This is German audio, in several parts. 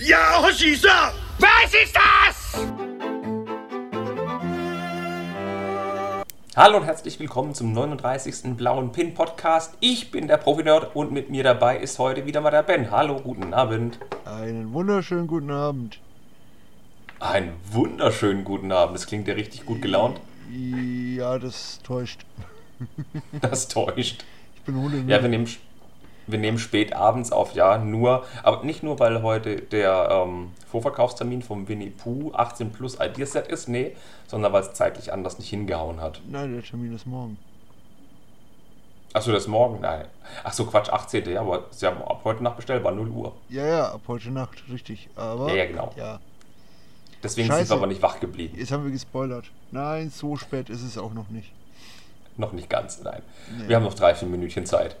Ja, Hoshi-san! Was ist das? Hallo und herzlich willkommen zum 39. Blauen Pin Podcast. Ich bin der Profi-Nerd und mit mir dabei ist heute wieder mal der Ben. Hallo, guten Abend. Einen wunderschönen guten Abend. Einen wunderschönen guten Abend. Das klingt ja richtig gut gelaunt. Ja, das täuscht. Das täuscht. Ich bin Hunde. Ja, wir nehmen, wir nehmen spät abends auf, ja, nur, aber nicht nur, weil heute der ähm, Vorverkaufstermin vom Winnie Pooh 18 Plus Ideaset ist, nee, sondern weil es zeitlich anders nicht hingehauen hat. Nein, der Termin ist morgen. Achso, das ist morgen? Nein. Achso, Quatsch, 18. Ja, aber Sie haben ab heute Nacht bestellt, war 0 Uhr. Ja, ja, ab heute Nacht, richtig. Aber. Ja, ja, genau. Ja, Deswegen Scheiße. sind wir aber nicht wach geblieben. jetzt haben wir gespoilert. Nein, so spät ist es auch noch nicht. Noch nicht ganz, nein. Nee. Wir haben noch drei, vier Minütchen Zeit.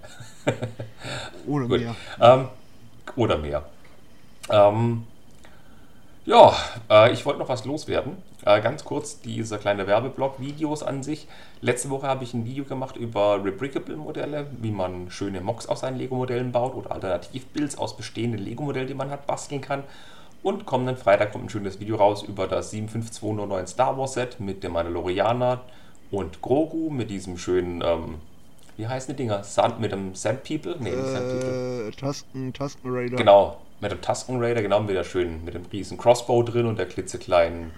Oder mehr. Ähm, oder mehr. Ähm, ja, äh, ich wollte noch was loswerden. Äh, ganz kurz dieser kleine Werbeblock, Videos an sich. Letzte Woche habe ich ein Video gemacht über Rebrickable-Modelle, wie man schöne Mocks aus seinen Lego-Modellen baut oder Alternativbuilds aus bestehenden Lego-Modellen, die man hat, basteln kann. Und kommenden Freitag kommt ein schönes Video raus über das 75209 Star Wars Set mit dem Mandalorianer und Grogu mit diesem schönen, ähm, wie heißen die Dinger? Sand, mit dem Sand People? Nee, nicht Sand People. Äh, Tasken, Tasken Raider. Genau, mit dem Tusken Raider, genau, mit der schönen, mit dem riesen Crossbow drin und der klitzekleinen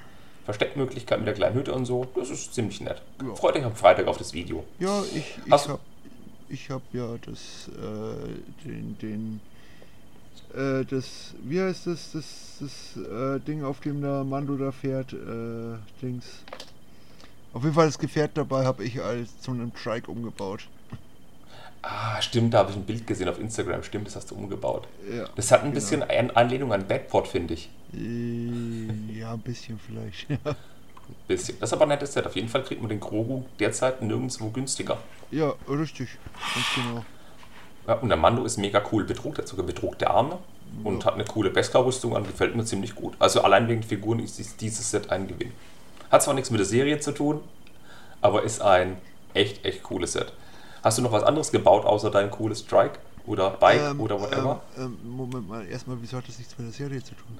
Versteckmöglichkeit mit der kleinen Hütte und so. Das ist ziemlich nett. Ja. Freut euch am Freitag auf das Video. Ja, ich, ich Hast- hab, ich hab ja das, äh, den, den, äh, das, wie heißt das, das, das äh, Ding, auf dem der Mando da fährt, äh, Dings. Auf jeden Fall das Gefährt dabei habe ich als zu einem Trike umgebaut. Ah, stimmt, da habe ich ein Bild gesehen auf Instagram. Stimmt, das hast du umgebaut. Ja, Das hat ein genau. bisschen An Anlehnung an Bedport, finde ich. Äh, ja, ein bisschen vielleicht. Ein bisschen. Das ist aber ein nettes Set. Auf jeden Fall kriegt man den Grogu derzeit nirgendwo günstiger. ja, richtig. Ganz genau. Ja, und der Mando ist mega cool bedruckt, hat sogar bedruckte Arme und hat eine coole Beskar-Rüstung an, gefällt mir ziemlich gut. Also allein wegen Figuren ist dies- dieses Set ein Gewinn. Hat zwar nichts mit der Serie zu tun, aber ist ein echt, echt cooles Set. Hast du noch was anderes gebaut, außer dein cooles Strike oder Bike Ähm, oder whatever? Ähm, ähm, Moment mal, erstmal, wieso hat das nichts mit der Serie zu tun?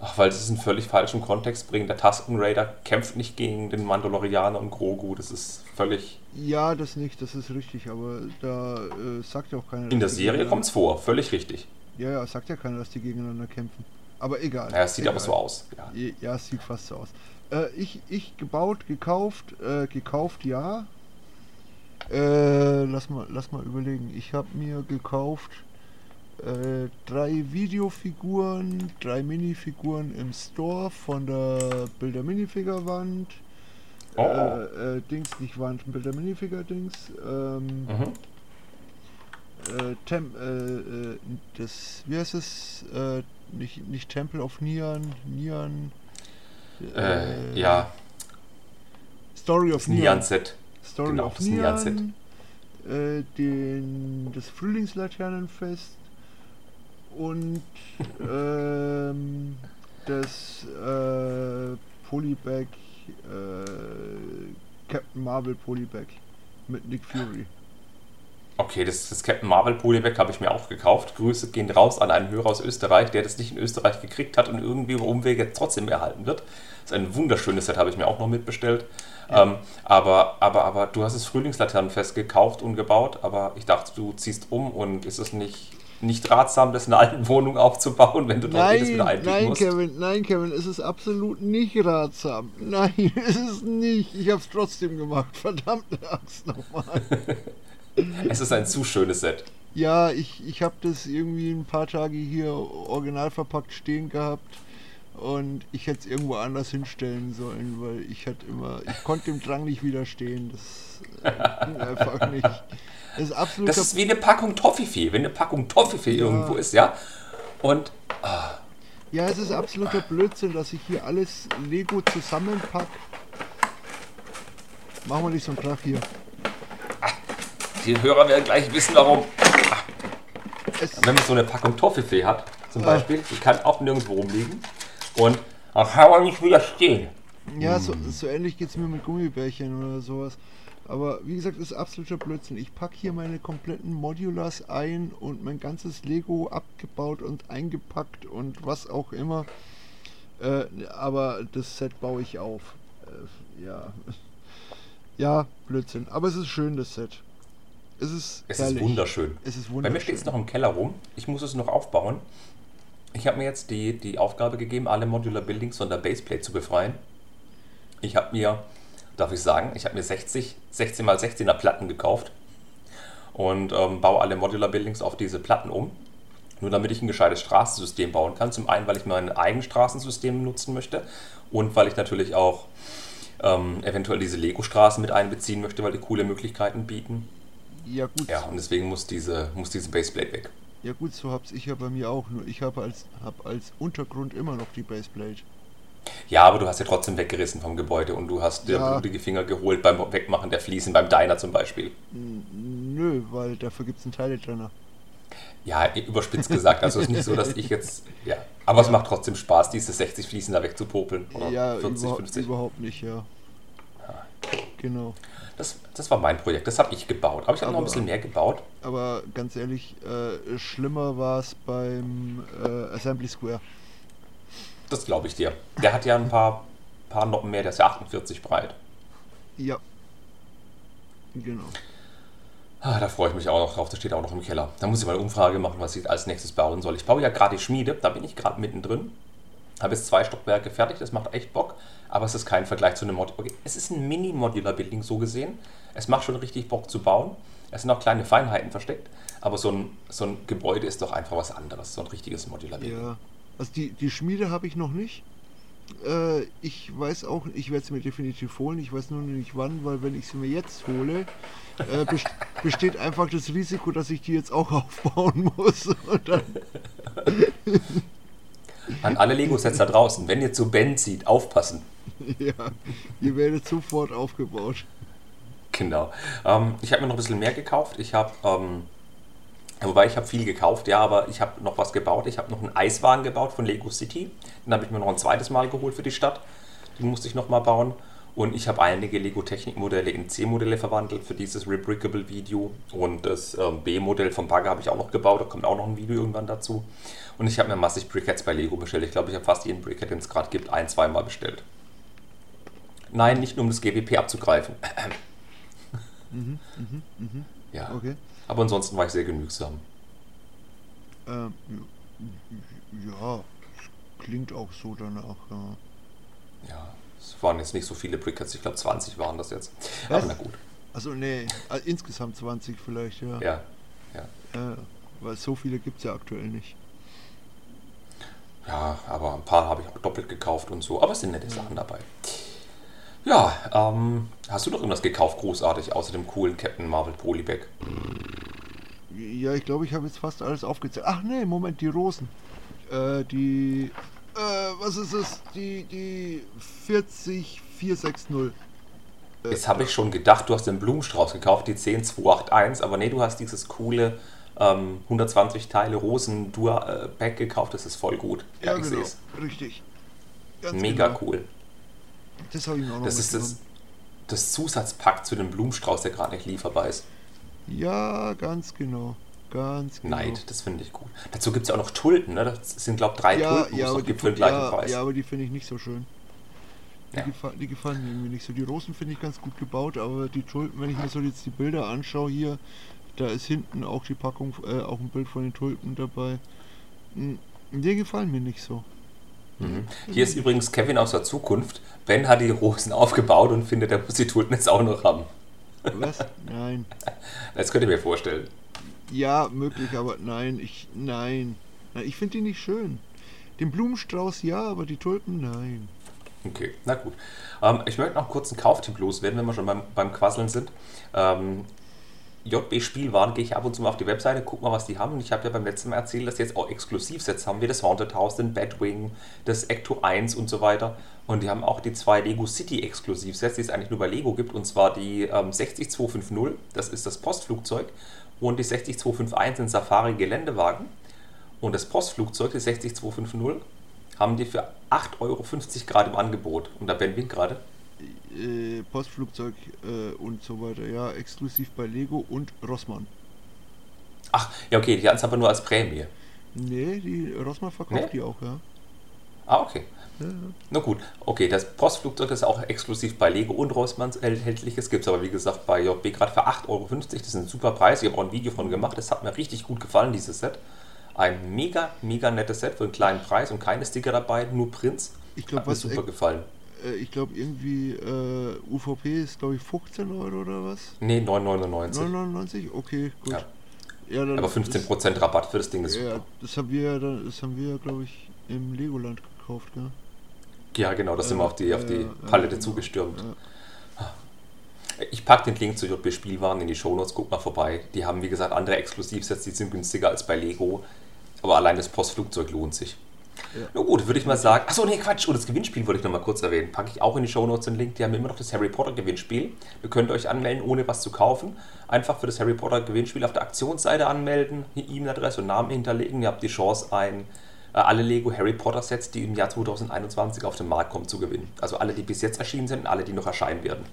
Ach, weil das ist einen völlig falschen Kontext bringt. Der Tusken Raider kämpft nicht gegen den Mandalorianer und Grogu. Das ist völlig... Ja, das nicht, das ist richtig, aber da äh, sagt ja auch keiner. In der Serie kommt es vor, völlig richtig. Ja, ja, sagt ja keiner, dass die gegeneinander kämpfen. Aber egal. Naja, es sieht egal. aber so aus. Ja. Ja, es sieht fast so aus. Äh, ich, ich gebaut, gekauft, äh, gekauft, ja. Äh, lass mal, lass mal überlegen. Ich habe mir gekauft äh, drei Videofiguren, drei Minifiguren im Store von der Bilder Minifigure Wand. Oh. Äh, äh, Dings, nicht Wand, Bilder Minifigure Dings. Ähm, Mhm. äh, Tem äh, äh, das, wie heißt es? Äh, nicht, nicht Temple of Nian, Nian. Äh, ja, Story of Nian. Nian-Set. Story genau, of das. Nian. Äh, den, das Frühlingslaternenfest und ähm, das äh, Polybag, äh, Captain Marvel Polybag mit Nick Fury. Okay, das, das Captain Marvel Polybag habe ich mir auch gekauft. Grüße gehen raus an einen Hörer aus Österreich, der das nicht in Österreich gekriegt hat und irgendwie über Umwege trotzdem erhalten wird. Das ist ein wunderschönes Set, habe ich mir auch noch mitbestellt. Ähm, aber, aber, aber du hast das Frühlingslaternenfest gekauft und gebaut, aber ich dachte, du ziehst um und ist es nicht, nicht ratsam, das in einer alten Wohnung aufzubauen, wenn du dort jedes wieder einbiegen nein, musst? Kevin, nein, Kevin, es ist absolut nicht ratsam. Nein, es ist nicht. Ich hab's trotzdem gemacht. Verdammte Axt nochmal. Es ist ein zu schönes Set. Ja, ich, ich habe das irgendwie ein paar Tage hier original verpackt stehen gehabt und ich hätte es irgendwo anders hinstellen sollen, weil ich hatte immer, ich konnte dem Drang nicht widerstehen. Das äh, ging einfach nicht. Das ist absolut Das ist wie eine Packung Toffifee, wenn eine Packung Toffifee irgendwo ist, ja. Und ja, es ist absoluter Blödsinn, dass ich hier alles Lego zusammenpack. Machen wir nicht so einen Krach hier. Die Hörer werden gleich wissen, warum. Wenn man so eine Packung Toffifee hat, zum Ah. Beispiel, die kann auch nirgendwo rumliegen. Und dann kann man nicht widerstehen. Ja, so, so ähnlich geht es mir mit Gummibärchen oder sowas. Aber wie gesagt, das ist absoluter Blödsinn. Ich packe hier meine kompletten Modulars ein und mein ganzes Lego abgebaut und eingepackt und was auch immer. Äh, aber das Set baue ich auf. Äh, ja. Ja, Blödsinn. Aber es ist schön, das Set. Es ist, Es herrlich. ist wunderschön. Es ist Bei wunderschön. mir steht es noch im Keller rum. Ich muss es noch aufbauen. Ich habe mir jetzt die, die Aufgabe gegeben, alle Modular Buildings von der Baseplate zu befreien. Ich habe mir, darf ich sagen, ich habe mir 60, 16 x 16er Platten gekauft und ähm, baue alle Modular Buildings auf diese Platten um. Nur damit ich ein gescheites Straßensystem bauen kann. Zum einen, weil ich mein eigenes Straßensystem nutzen möchte und weil ich natürlich auch ähm, eventuell diese Lego-Straßen mit einbeziehen möchte, weil die coole Möglichkeiten bieten. Ja gut, Ja, und deswegen muss diese, muss diese Baseplate weg. ja gut, so hab's ich ja bei mir auch. Nur ich habe als, hab als Untergrund immer noch die Baseplate. Ja, aber du hast ja trotzdem weggerissen vom Gebäude und du hast dir Ja. blutige Finger geholt beim Wegmachen der Fliesen beim Diner zum Beispiel. Nö, weil dafür gibt's einen Teile-Trenner. Ja, überspitzt gesagt. Also es ist nicht so, dass ich jetzt. Ja. Aber es macht trotzdem Spaß, diese 60 Fliesen da wegzupopeln. Oder Ja, 40, überhaupt, 50. überhaupt nicht, ja. Genau. Das, das war mein Projekt, das habe ich gebaut. Aber ich habe noch ein bisschen mehr gebaut. Aber ganz ehrlich, äh, schlimmer war es beim äh, Assembly Square. Das glaube ich dir. Der hat ja ein paar, paar Noppen mehr, der ist ja 48 breit. Ja. Genau. Ah, da freue ich mich auch noch drauf, das steht auch noch im Keller. Da muss ich mal eine Umfrage machen, was ich als nächstes bauen soll. Ich baue ja gerade die Schmiede, da bin ich gerade mittendrin. Habe jetzt zwei Stockwerke fertig, das macht echt Bock, aber es ist kein Vergleich zu einem Mod. Okay, es ist ein Mini-Modular-Building so gesehen. Es macht schon richtig Bock zu bauen. Es sind auch kleine Feinheiten versteckt, aber so ein, so ein Gebäude ist doch einfach was anderes, so ein richtiges Modular-Building. Ja. Also die, die Schmiede habe ich noch nicht. Äh, ich weiß auch, ich werde sie mir definitiv holen. Ich weiß nur noch nicht wann, weil wenn ich sie mir jetzt hole, äh, best besteht einfach das Risiko, dass ich die jetzt auch aufbauen muss. An alle Lego-Sets da draußen, wenn ihr zu Ben zieht, aufpassen. ja, ihr werdet sofort aufgebaut. Genau. Ähm, ich habe mir noch ein bisschen mehr gekauft. Ich habe, ähm, wobei ich habe viel gekauft, ja, aber ich habe noch was gebaut. Ich habe noch einen Eiswagen gebaut von Lego City. Den habe ich mir noch ein zweites Mal geholt für die Stadt. Den musste ich noch mal bauen. Und ich habe einige Lego Technik-Modelle in C-Modelle verwandelt für dieses Rebrickable Video. Und das ähm, B-Modell vom Bagger habe ich auch noch gebaut. Da kommt auch noch ein Video irgendwann dazu. Und ich habe mir massig Briquettes bei Lego bestellt. Ich glaube, ich habe fast jeden Briquette, den es gerade gibt, ein, zweimal bestellt. Nein, nicht nur um das GWP abzugreifen. Ja. Okay. Aber ansonsten war ich sehr genügsam. Ähm, ja, klingt auch so danach. Ja. Ja, waren jetzt nicht so viele Brickets, ich glaube 20 waren das jetzt. Was? Aber na gut. Also nee, äh, insgesamt 20 vielleicht, ja. Ja, ja. Äh, weil so viele gibt es ja aktuell nicht. Ja, aber ein paar habe ich auch doppelt gekauft und so. Aber es sind nette Sachen dabei. Ja, ähm, hast du noch irgendwas gekauft, großartig, außer dem coolen Captain Marvel Polybag? Ja, ich glaube, ich habe jetzt fast alles aufgezählt. Ach nee, Moment, die Rosen. Äh, die. Äh, was ist es? Die, die 40460. Äh, Jetzt habe ich schon gedacht, du hast den Blumenstrauß gekauft, die 10281, aber nee, du hast dieses coole ähm, 120 Teile Rosen Dua äh, Pack gekauft, das ist voll gut. Ja, ich genau. seh's. Richtig. Ganz Mega genau. cool. Das habe ich mir auch noch Das ist das, das Zusatzpack zu dem Blumenstrauß, der gerade nicht lieferbar ist. Ja, ganz genau. Ganz genau. Neid, das finde ich gut. Dazu gibt es ja auch noch Tulpen, ne? Das sind, glaube ich, drei Ja, Tulpen, die ja, aber die, gibt für den gleichen ja, Preis. ja, aber die finde ich nicht so schön. Die, Ja. gefa die gefallen mir irgendwie nicht so. Die Rosen finde ich ganz gut gebaut, aber die Tulpen, wenn ich mir so jetzt die Bilder anschaue hier, da ist hinten auch die Packung, äh, auch ein Bild von den Tulpen dabei. Hm, Die gefallen mir nicht so. Mhm. Hier ist übrigens Kevin aus der Zukunft. Ben hat die Rosen aufgebaut und findet, er muss die Tulpen jetzt auch noch haben. Was? Nein. Das könnt ihr mir vorstellen. Ja, möglich, aber nein, ich, nein. nein ich finde die nicht schön. Den Blumenstrauß ja, aber die Tulpen nein. Okay, na gut. Ähm, ich möchte noch kurz einen Kauftipp loswerden, wenn wir schon beim, beim Quasseln sind. Ähm, JB Spielwaren gehe ich ab und zu mal auf die Webseite, guck mal, was die haben. Und ich habe ja beim letzten Mal erzählt, dass die jetzt auch Exklusivsets haben, wie das Haunted House, den Batwing, das Ecto 1 und so weiter. Und die haben auch die zwei Lego City Exklusivsets, die es eigentlich nur bei Lego gibt. Und zwar die ähm, 60250, das ist das Postflugzeug, und die 60251 sind Safari Geländewagen. Und das Postflugzeug, die 60250, haben die für 8,50 Euro gerade im Angebot. Und da Ben winkt gerade. äh, Postflugzeug äh, und so weiter. Ja, exklusiv bei Lego und Rossmann. Ach, ja, okay, die hatten es aber nur als Prämie. Nee, die Rossmann verkauft Nee? die auch, ja. Ah, okay. Ja, ja. Na gut, okay, das Postflugzeug ist auch exklusiv bei Lego und Rossmanns erhältlich. Es gibt es aber, wie gesagt, bei JB gerade für 8,50 Euro. Das ist ein super Preis. Ich habe auch ein Video von gemacht. Das hat mir richtig gut gefallen, dieses Set. Ein mega, mega nettes Set für einen kleinen Preis und keine Sticker dabei, nur Prints. Ich glaube, Hat mir was super gefallen. äh, ich glaube irgendwie äh, UVP ist glaube ich 15 Euro oder was? Nee, 9,99. 9,99? Okay, gut. Ja. Ja, Aber das- 15% Rabatt für das Ding ist Ja, super. das haben wir, das haben wir, glaube ich, im Legoland gekauft, gell? Ja, genau, da sind wir auf die, auf die Palette zugestürmt. Ich packe den Link zu JB Spielwaren in die Shownotes, guck mal vorbei. Die haben, wie gesagt, andere Exklusivsets, die sind günstiger als bei Lego. Aber allein das Postflugzeug lohnt sich. Ja. Na gut, würde ich mal sagen. Achso, nee, Quatsch. Und das Gewinnspiel wollte ich noch mal kurz erwähnen. Packe ich auch in die Shownotes den Link. Die haben immer noch das Harry Potter Gewinnspiel. Ihr könnt euch anmelden, ohne was zu kaufen. Einfach für das Harry Potter Gewinnspiel auf der Aktionsseite anmelden, E-Mail-Adresse und Namen hinterlegen. Ihr habt die Chance, ein, alle Lego Harry Potter Sets, die im Jahr 2021 auf den Markt kommen, zu gewinnen. Also alle, die bis jetzt erschienen sind und alle, die noch erscheinen werden.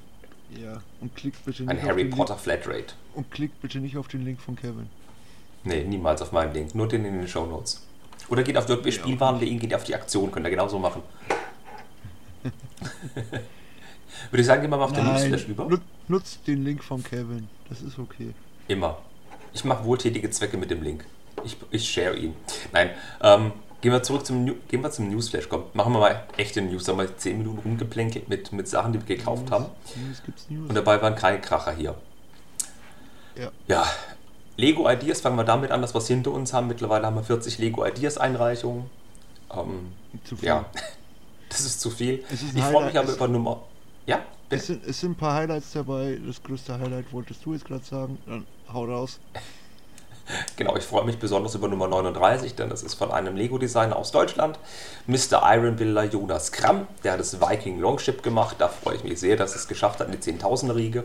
Ja, und klickt bitte nicht Ein auf Harry den Potter Flatrate. Link, und klickt bitte nicht auf den Link von Kevin. Nee, niemals auf meinen Link. Nur den in den Show Notes. Oder geht auf jbspielwaren.de, geht auf die Aktion, könnt ihr genauso machen. Würde ich sagen, gehen wir mal auf den Newsflash über. nut- nutzt den Link von Kevin. Das ist okay. Immer. Ich mache wohltätige Zwecke mit dem Link. Ich, ich share ihn. Nein, ähm, gehen wir zurück zum, New- gehen wir zum Newsflash. Komm, machen wir mal echte News. Da haben wir 10 Minuten rumgeplänkelt mit, mit Sachen, die wir gekauft haben. News gibt's News. Und dabei waren keine Kracher hier. Ja. Ja, Lego Ideas, fangen wir damit an, dass wir es hinter uns haben. Mittlerweile haben wir 40 Lego Ideas Einreichungen. Ähm, Zu viel. ja, das ist zu viel. Ist Ich freue mich aber über Nummer. Ja, Es sind, es sind ein paar Highlights dabei. Das größte Highlight wolltest du jetzt gerade sagen. Dann hau raus. Genau, ich freue mich besonders über Nummer 39, denn das ist von einem Lego-Designer aus Deutschland, Mr. Iron Builder Jonas Kramm. Der hat das Viking Longship gemacht. Da freue ich mich sehr, dass es geschafft hat in die 10.000er Riege.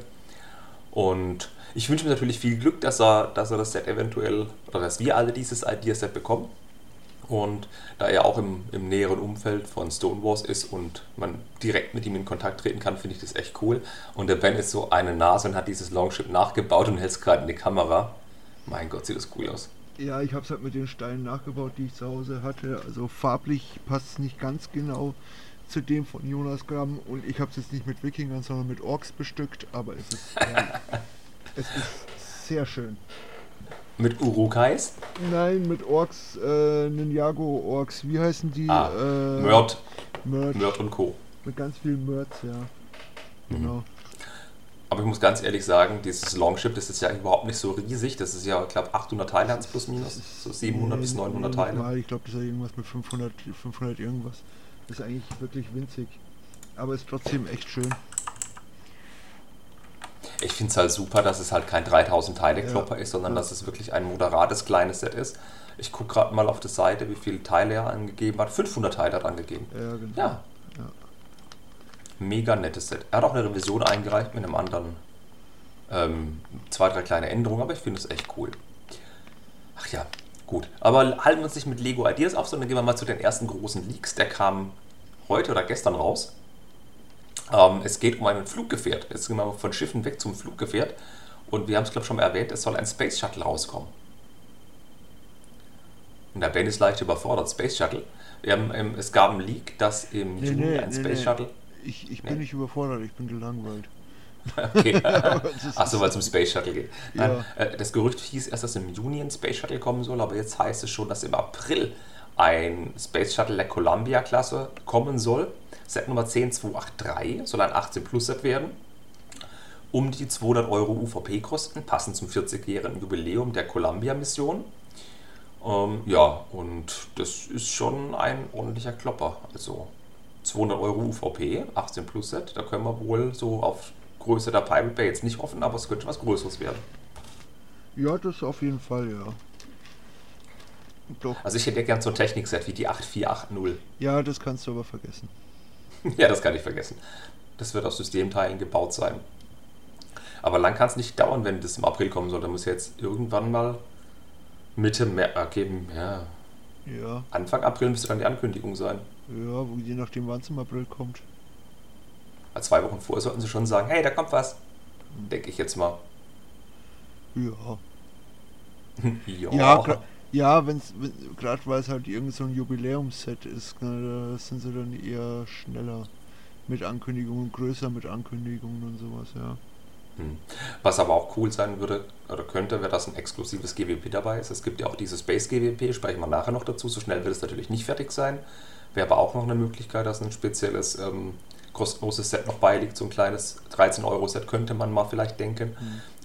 Und ich wünsche mir natürlich viel Glück, dass er, dass er das Set eventuell, oder dass wir alle dieses Idea-Set bekommen. Und da er auch im, im näheren Umfeld von Stonewalls ist und man direkt mit ihm in Kontakt treten kann, finde ich das echt cool. Und der Ben ist so eine Nase und hat dieses Longship nachgebaut und hält es gerade in die Kamera. Mein Gott, sieht das cool aus. Ja, ich habe es halt mit den Steinen nachgebaut, die ich zu Hause hatte. Also farblich passt es nicht ganz genau zu dem von Jonas Gramm. Und ich habe es jetzt nicht mit Wikingern, sondern mit Orks bestückt. Aber es ist, herrlich. es ist sehr schön. Mit Urukais, Nein, mit Orks, äh, Ninjago-Orks. Wie heißen die? Ah, äh, Mörd, Mörd. Mörd und Co. Mit ganz viel Mörds, ja. Genau. Aber ich muss ganz ehrlich sagen, dieses Longship, das ist ja überhaupt nicht so riesig. Das ist ja, ich glaube, 800 Teile hat es plus minus. So 700 bis Nee, 900 nicht Teile. Mal. Ich glaube, das ist ja irgendwas mit 500, 500 irgendwas. Das ist eigentlich wirklich winzig. Aber ist trotzdem echt schön. Ich finde es halt super, dass es halt kein 3000 Teile Ja. Klopper ist, sondern Ja. dass es wirklich ein moderates kleines Set ist. Ich gucke gerade mal auf der Seite, wie viele Teile er angegeben hat. 500 Teile hat er angegeben. Ja, genau. Ja. Mega nettes Set. Er hat auch eine Revision eingereicht mit einem anderen. Ähm, zwei, drei kleine Änderungen, aber ich finde es echt cool. Ach ja, gut. Aber halten wir uns nicht mit Lego Ideas auf, sondern gehen wir mal zu den ersten großen Leaks. Der kam heute oder gestern raus. Ähm, es geht um ein Fluggefährt. Jetzt gehen wir von Schiffen weg zum Fluggefährt. Und wir haben es, glaube ich, schon mal erwähnt, es soll ein Space Shuttle rauskommen. Und der Ben ist leicht überfordert. Space Shuttle. Ähm, es gab einen Leak, dass im Nee, Juni nee, ein Space nee. Shuttle. Ich, ich Nee. bin nicht überfordert, ich bin gelangweilt. Okay. Achso, weil es um Space Shuttle geht. Nein, Ja. äh, das Gerücht hieß erst, dass im Juni ein Space Shuttle kommen soll, aber jetzt heißt es schon, dass im April ein Space Shuttle der Columbia-Klasse kommen soll. Set Nummer 10283 soll ein 18 Plus Set werden. Um die 200 Euro UVP-Kosten, passend zum 40-jährigen Jubiläum der Columbia-Mission. Ähm, ja, und das ist schon ein ordentlicher Klopper. Also 200 Euro UVP, 18 Plus Set, da können wir wohl so auf Größe der Pirate Bay jetzt nicht hoffen, aber es könnte was Größeres werden. Ja, das auf jeden Fall, ja. Doch. Also ich hätte gern so ein Technikset wie die 8480. Ja, das kannst du aber vergessen. ja, das kann ich vergessen. Das wird aus Systemteilen gebaut sein. Aber lang kann es nicht dauern, wenn das im April kommen soll. Da muss ja jetzt irgendwann mal Mitte März, okay, ja, Ja, Anfang April müsste dann die Ankündigung sein. Ja, wo- je nachdem wann es im April kommt. zwei Wochen vorher sollten sie schon sagen, hey, da kommt was. Denke ich jetzt mal. Ja. ja. Ja, gra- ja, wenn's, wenn, gerade weil es halt irgend so ein Jubiläumsset ist, ne, da sind sie dann eher schneller mit Ankündigungen, größer mit Ankündigungen und sowas, ja. Hm. Was aber auch cool sein würde oder könnte, wäre, dass ein exklusives GWP dabei ist. Es gibt ja auch dieses Space GWP, sprechen wir nachher noch dazu. So schnell wird es natürlich nicht fertig sein. Wäre aber auch noch eine Möglichkeit, dass ein spezielles ähm, kostenloses Set noch beiliegt. So ein kleines 13-Euro-Set könnte man mal vielleicht denken.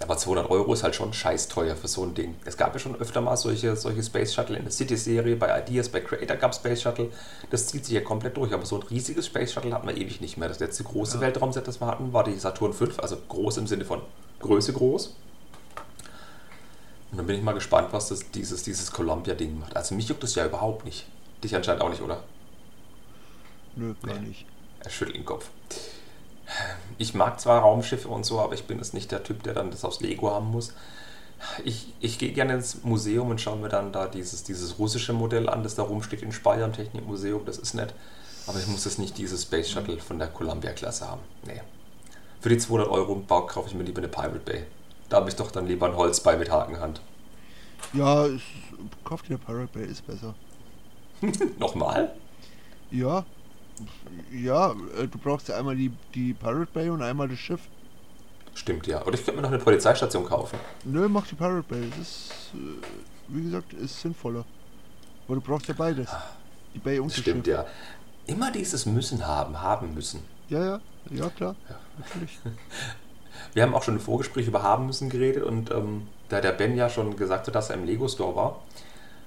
Aber 200 Euro ist halt schon scheiß teuer für so ein Ding. Es gab ja schon öfter mal solche, solche Space Shuttle in der City-Serie, bei Ideas, bei Creator gab es Space Shuttle. Das zieht sich ja komplett durch. Aber so ein riesiges Space Shuttle hatten wir ewig nicht mehr. Das letzte große Ja. Weltraumset, das wir hatten, war die Saturn V, also groß im Sinne von Größe groß. Und dann bin ich mal gespannt, was das, dieses, dieses Columbia-Ding macht. Also mich juckt das ja überhaupt nicht. Dich anscheinend auch nicht, oder? Nö, gar Nee. nicht. Er schüttelt den Kopf. Ich mag zwar Raumschiffe und so, aber ich bin jetzt nicht der Typ, der dann das aus Lego haben muss. Ich, ich gehe gerne ins Museum und schaue mir dann da dieses, dieses russische Modell an, das da rumsteht in Speyer im Technikmuseum. Das ist nett. Aber ich muss jetzt nicht dieses Space Shuttle von der Columbia-Klasse haben. Nee. Für die 200 Euro im Bau kaufe ich mir lieber eine Pirate Bay. Da habe ich doch dann lieber ein Holzbein mit Hakenhand. Ja, kauft dir Pirate Bay, ist besser. Nochmal? Ja, ja, äh, du brauchst ja einmal die, die Pirate Bay und einmal das Schiff. Stimmt ja. Oder ich könnte mir noch eine Polizeistation kaufen. Nö, mach die Pirate Bay. Das ist, äh, wie gesagt, ist sinnvoller. Aber du brauchst ja beides. Die Bay und Das stimmt Schiff. ja. Immer dieses Müssen haben, haben müssen. Ja, ja, ja, klar. Natürlich. Wir haben auch schon im Vorgespräch über haben müssen geredet und ähm, da der Ben ja schon gesagt hat, dass er im Lego Store war,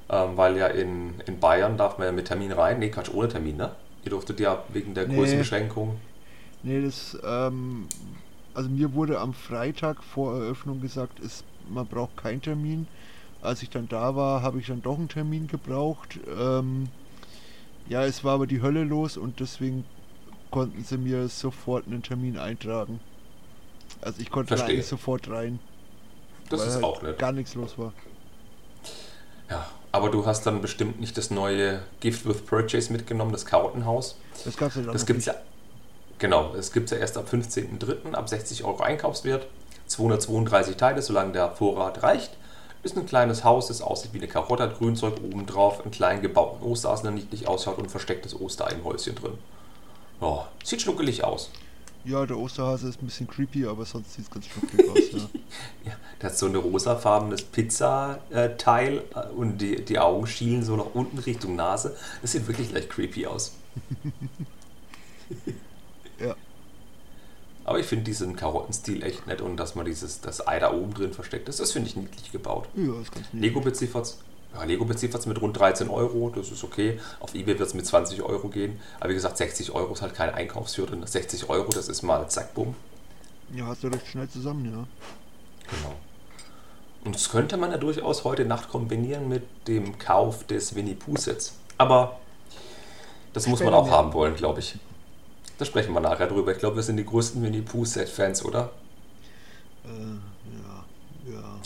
ähm, weil ja in, in Bayern darf man ja mit Termin rein, nee Quatsch, ohne Termin, ne? Ihr durftet ja wegen der Nee. Größenbeschränkung. Nee, das, ähm, also mir wurde am Freitag vor Eröffnung gesagt, ist, man braucht keinen Termin. Als ich dann da war, habe ich dann doch einen Termin gebraucht. Ähm, ja, es war aber die Hölle los und deswegen konnten sie mir sofort einen Termin eintragen. Also ich konnte da Verstehe. eigentlich sofort rein, Das ist halt auch nett. gar nichts los war. Ja, aber du hast dann bestimmt nicht das neue Gift with Purchase mitgenommen, das Karottenhaus. Das gab's ja dann Das nicht. ja. Genau, es gibt ja erst ab 15.03. ab 60 Euro Einkaufswert. 232 Teile, solange der Vorrat reicht. Ist ein kleines Haus, das aussieht wie eine Karotte, hat Grünzeug oben drauf, einen kleinen gebauten Osterhasen, der niedlich ausschaut und verstecktes Ostereienhäuschen drin. Ja, sieht schnuckelig aus. Ja, der Osterhase ist ein bisschen creepy, aber sonst sieht es ganz schnucklig aus, ja. Ja, der hat so ein rosafarbenes Pizza-Teil äh, und die, die Augen schielen so nach unten Richtung Nase. Das sieht wirklich leicht creepy aus. Ja. Aber ich finde diesen Karottenstil echt nett und dass man dieses, das Ei da oben drin versteckt ist, das finde ich niedlich gebaut. Ja, ist ganz nett. Lego beziffert ja, Lego beziffert mit rund 13 Euro, das ist okay. Auf Ebay wird es mit 20 Euro gehen. Aber wie gesagt, 60 Euro ist halt kein Einkaufswert drin. 60 Euro, das ist mal zack, bumm. Ja, hast du recht schnell zusammen, ja. Genau. Und das könnte man ja durchaus heute Nacht kombinieren mit dem Kauf des Winnie Pooh Sets. Aber das muss man auch haben wollen, glaube ich. Da sprechen wir nachher drüber. Ich glaube, wir sind die größten Winnie Pooh Set Fans, oder? Äh, ja, ja.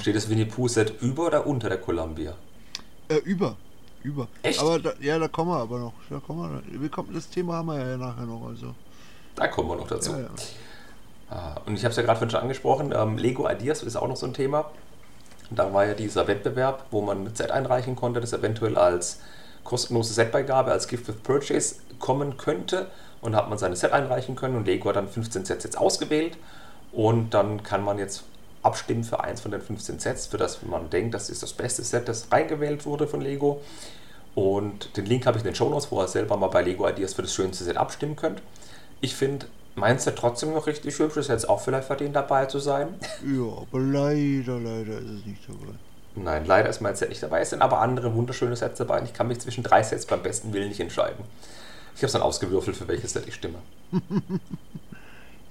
Steht das Winnie Pooh Set über oder unter der Columbia? Äh, über. Über. Echt? Aber da, ja, da kommen wir aber noch. Da kommen wir, wir kommen, das Thema haben wir ja nachher noch, also. Da kommen wir noch dazu. Ja, ja. Ah, Und ich habe es ja gerade schon angesprochen, ähm, Lego Ideas ist auch noch so ein Thema. Da war ja dieser Wettbewerb, wo man ein Set einreichen konnte, das eventuell als kostenlose Setbeigabe, als Gift with Purchase kommen könnte. Und da hat man seine Set einreichen können und Lego hat dann 15 Sets jetzt ausgewählt. Und dann kann man jetzt abstimmen für eins von den 15 Sets, für das man denkt, das ist das beste Set, das reingewählt wurde von Lego. Und den Link habe ich in den Shownotes, wo ihr selber mal bei Lego Ideas für das schönste Set abstimmen könnt. Ich finde mein Set trotzdem noch richtig hübsch, ist jetzt auch vielleicht verdient dabei zu sein. Ja, aber leider, leider ist es nicht dabei. Nein, leider ist mein Set nicht dabei. Es sind aber andere wunderschöne Sets dabei und ich kann mich zwischen drei Sets beim besten Willen nicht entscheiden. Ich habe es dann ausgewürfelt, für welches Set ich stimme.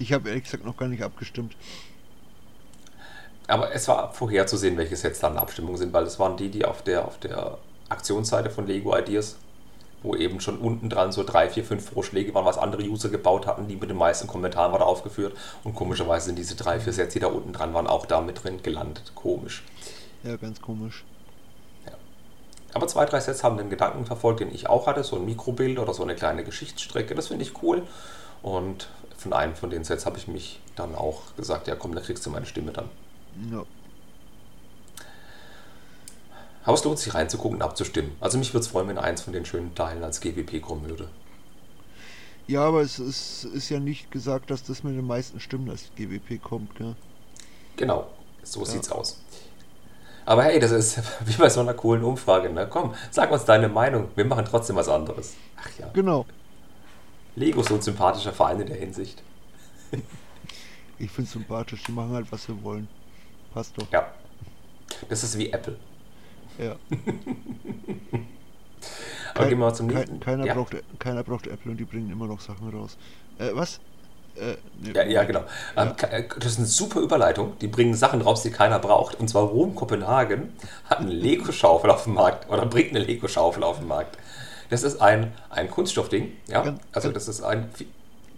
Ich habe ehrlich gesagt noch gar nicht abgestimmt. Aber es war vorherzusehen, welche Sets dann in Abstimmung sind, weil es waren die, die auf der, auf der Aktionsseite von Lego Ideas, wo eben schon unten dran so drei, vier, fünf Vorschläge waren, was andere User gebaut hatten, die mit den meisten Kommentaren war da aufgeführt. Und komischerweise sind diese drei, vier Sets, die da unten dran waren, auch da mit drin gelandet. Komisch. Ja, ganz komisch. Aber zwei, drei Sets haben den Gedanken verfolgt, den ich auch hatte, so ein Mikrobild oder so eine kleine Geschichtsstrecke. Das finde ich cool. Und von einem von den Sets habe ich mich dann auch gesagt, ja komm, da kriegst du meine Stimme dann. Ja. Aber es lohnt sich reinzugucken und abzustimmen. Also mich würde es freuen, wenn eins von den schönen Teilen als GWP kommen würde. Ja, aber es ist, ist ja nicht gesagt, dass das mit den meisten Stimmen als GWP kommt, gell? Genau, so Ja. sieht's aus. Aber hey, das ist wie bei so einer coolen Umfrage. Ne? Komm, sag uns deine Meinung. Wir machen trotzdem was anderes. Ach ja, Genau. Lego ist so ein sympathischer Verein in der Hinsicht. Ich finde sympathisch, die machen halt, was sie wollen. Passt doch. Ja, das ist wie Apple. Ja. Aber gehen wir mal zum nächsten. Kein, keiner, ja. braucht, keiner braucht Apple und die bringen immer noch Sachen raus. Äh, was? Äh, nee, Ja, ja, genau. Ähm, ka- äh, das ist eine super Überleitung. Die bringen Sachen raus, die keiner braucht. Und zwar Rom Kopenhagen hat eine Lego-Schaufel auf dem Markt oder bringt eine Lego-Schaufel auf den Markt. Das ist ein, ein Kunststoffding. Ja? Ganz- Also das ist ein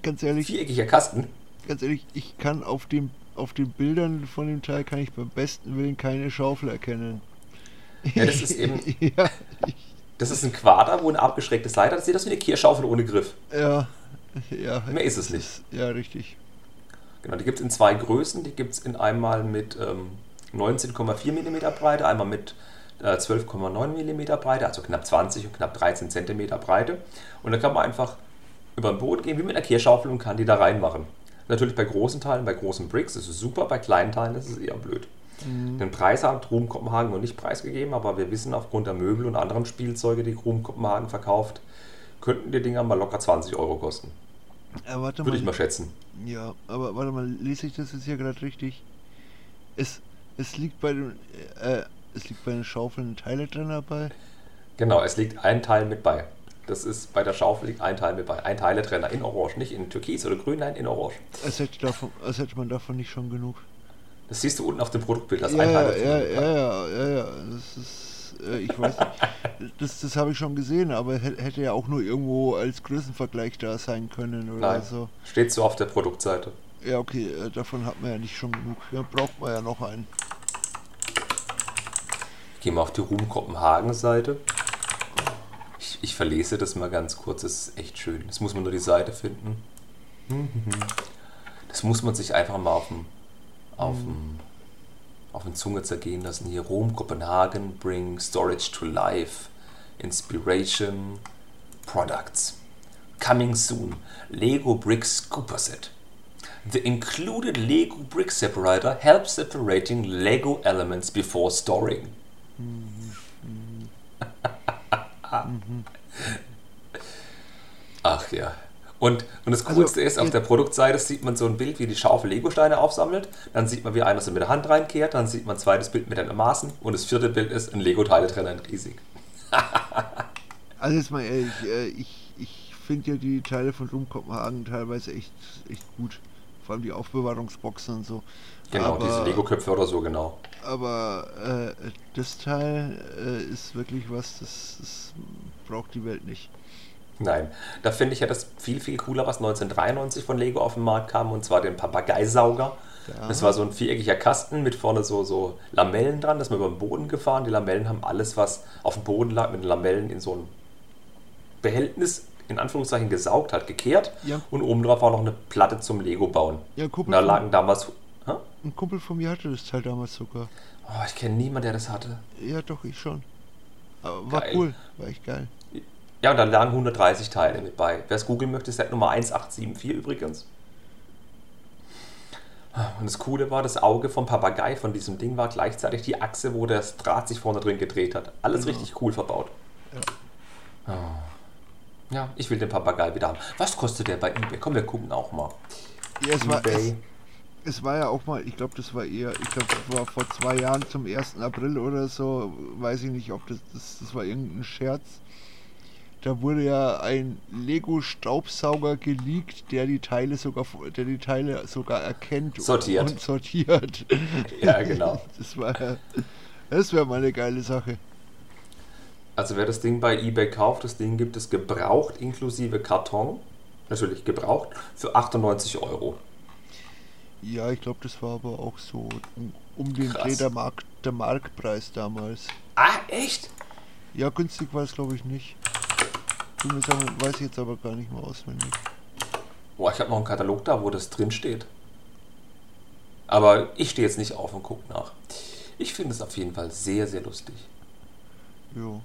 Ganz ehrlich, viereckiger Kasten. ganz ehrlich, ich kann auf dem auf den Bildern von dem Teil kann ich beim besten Willen keine Schaufel erkennen. Ja, das ist eben- ja, Das ist ein Quader, wo eine abgeschrägte Seite hat. Das sieht aus wie eine Kehrschaufeln ohne Griff. ja, ja. Mehr ist es nicht. ist- Ja, richtig. Genau, die gibt es in zwei Größen. Die gibt es in einmal mit ähm, 19,4 mm Breite, einmal mit äh, 12,9 mm Breite, also knapp 20 und knapp 13 cm Breite. Und da kann man einfach über den Boden gehen, wie mit einer Kehrschaufel und kann die da reinmachen. Natürlich bei großen Teilen, bei großen Bricks ist es super, bei kleinen Teilen ist es eher blöd. Den Preis hat Ruhm Kopenhagen noch nicht preisgegeben, aber wir wissen aufgrund der Möbel und anderen Spielzeuge, die Ruhm Kopenhagen verkauft, könnten die Dinger mal locker 20 Euro kosten. Äh, Würde ich mal. mal schätzen. Ja, aber warte mal, lese ich das jetzt hier gerade richtig? Es, es liegt bei den äh, es liegt bei den Schaufeln Teile drin dabei. Genau, es liegt ein Teil mit bei. Das ist bei der Schaufel liegt ein Teil mit bei. Ein Teiletrenner in Orange, nicht in Türkis oder Grün, nein, in Orange. Als hätte, davon, als hätte man davon nicht schon genug. Das siehst du unten auf dem Produktbild, das ja, ein ja, Teil ja, ja, ja, ja, ja, das ist, äh, ich weiß nicht, das, das habe ich schon gesehen, aber hä- hätte ja auch nur irgendwo als Größenvergleich da sein können oder Nein, so. steht so auf der Produktseite. Ja, okay, äh, davon hat man ja nicht schon genug. Ja, braucht man ja noch einen. Gehen wir auf die Ruhm Kopenhagen Seite. Ich, verlese das mal ganz kurz, das ist echt schön. Das muss man nur die Seite finden. Das muss man sich einfach mal auf dem, auf dem, auf den Zunge zergehen lassen. Hier Rom Kopenhagen bring storage to life. Inspiration Products. Coming soon. Lego Brick Scooper Set. The included Lego brick separator helps separating Lego elements before storing. Ach ja. Und, und das Also, Coolste ist, auf der Produktseite sieht man so ein Bild, wie die Schaufel Legosteine aufsammelt. Dann sieht man, wie einer so mit der Hand reinkehrt. Dann sieht man ein zweites Bild mit den Maßen. Und das vierte Bild ist ein Lego-Teiletrenner in riesig. Also jetzt mal ehrlich, äh, ich, ich finde ja die Teile von Kopenhagen teilweise echt, echt gut. Vor allem die Aufbewahrungsboxen und so. Genau, aber, diese Lego-Köpfe oder so, genau. Aber äh, das Teil äh, ist wirklich was, das, das braucht die Welt nicht. Nein, da finde ich ja das viel, viel cooler, was 1993 von Lego auf den Markt kam, und zwar den Papageisauger. Ja. Das war so ein viereckiger Kasten mit vorne so, so Lamellen dran, das ist man über den Boden gefahren. Die Lamellen haben alles, was auf dem Boden lag, mit den Lamellen in so ein Behältnis, in Anführungszeichen, gesaugt hat, gekehrt. Ja. Und oben drauf war noch eine Platte zum Lego bauen. Ja, da lagen damals. Ein Kumpel von mir hatte das Teil damals sogar. Oh, ich kenne niemanden, der das hatte. Ja, doch, ich schon. Aber war Geil. cool, war echt geil. Ja, und da lagen 130 Teile mit bei. Wer es googeln möchte, Set Nummer 1874 übrigens. Und das Coole war, das Auge vom Papagei von diesem Ding war gleichzeitig die Achse, wo das Draht sich vorne drin gedreht hat. Alles Genau. richtig cool verbaut. Oh. Ja, ich will den Papagei wieder haben. Was kostet der bei eBay? Komm, wir gucken auch mal. Ja, es war, es, eBay. Es war ja auch mal, ich glaube, das war eher, ich glaube, das war vor zwei Jahren zum 1. April oder so, weiß ich nicht, ob das, das, das war irgendein Scherz. Da wurde ja ein Lego-Staubsauger geleakt, der die Teile sogar, der die Teile sogar erkennt Sortiert. und sortiert. Ja, genau. Das war, das wäre mal eine geile Sache. Also wer das Ding bei eBay kauft, das Ding gibt es gebraucht inklusive Karton. Natürlich gebraucht für 98 Euro. Ja, ich glaube, das war aber auch so um, um den Krass. Dreh der, Mark, der Marktpreis damals. Ah, echt? Ja, günstig war es glaube ich nicht. Du mir sagen, weiß ich jetzt aber gar nicht mehr auswendig. Boah, ich habe noch einen Katalog da, wo das drin steht. Aber ich stehe jetzt nicht auf und gucke nach. Ich finde es auf jeden Fall sehr, sehr lustig. Jo.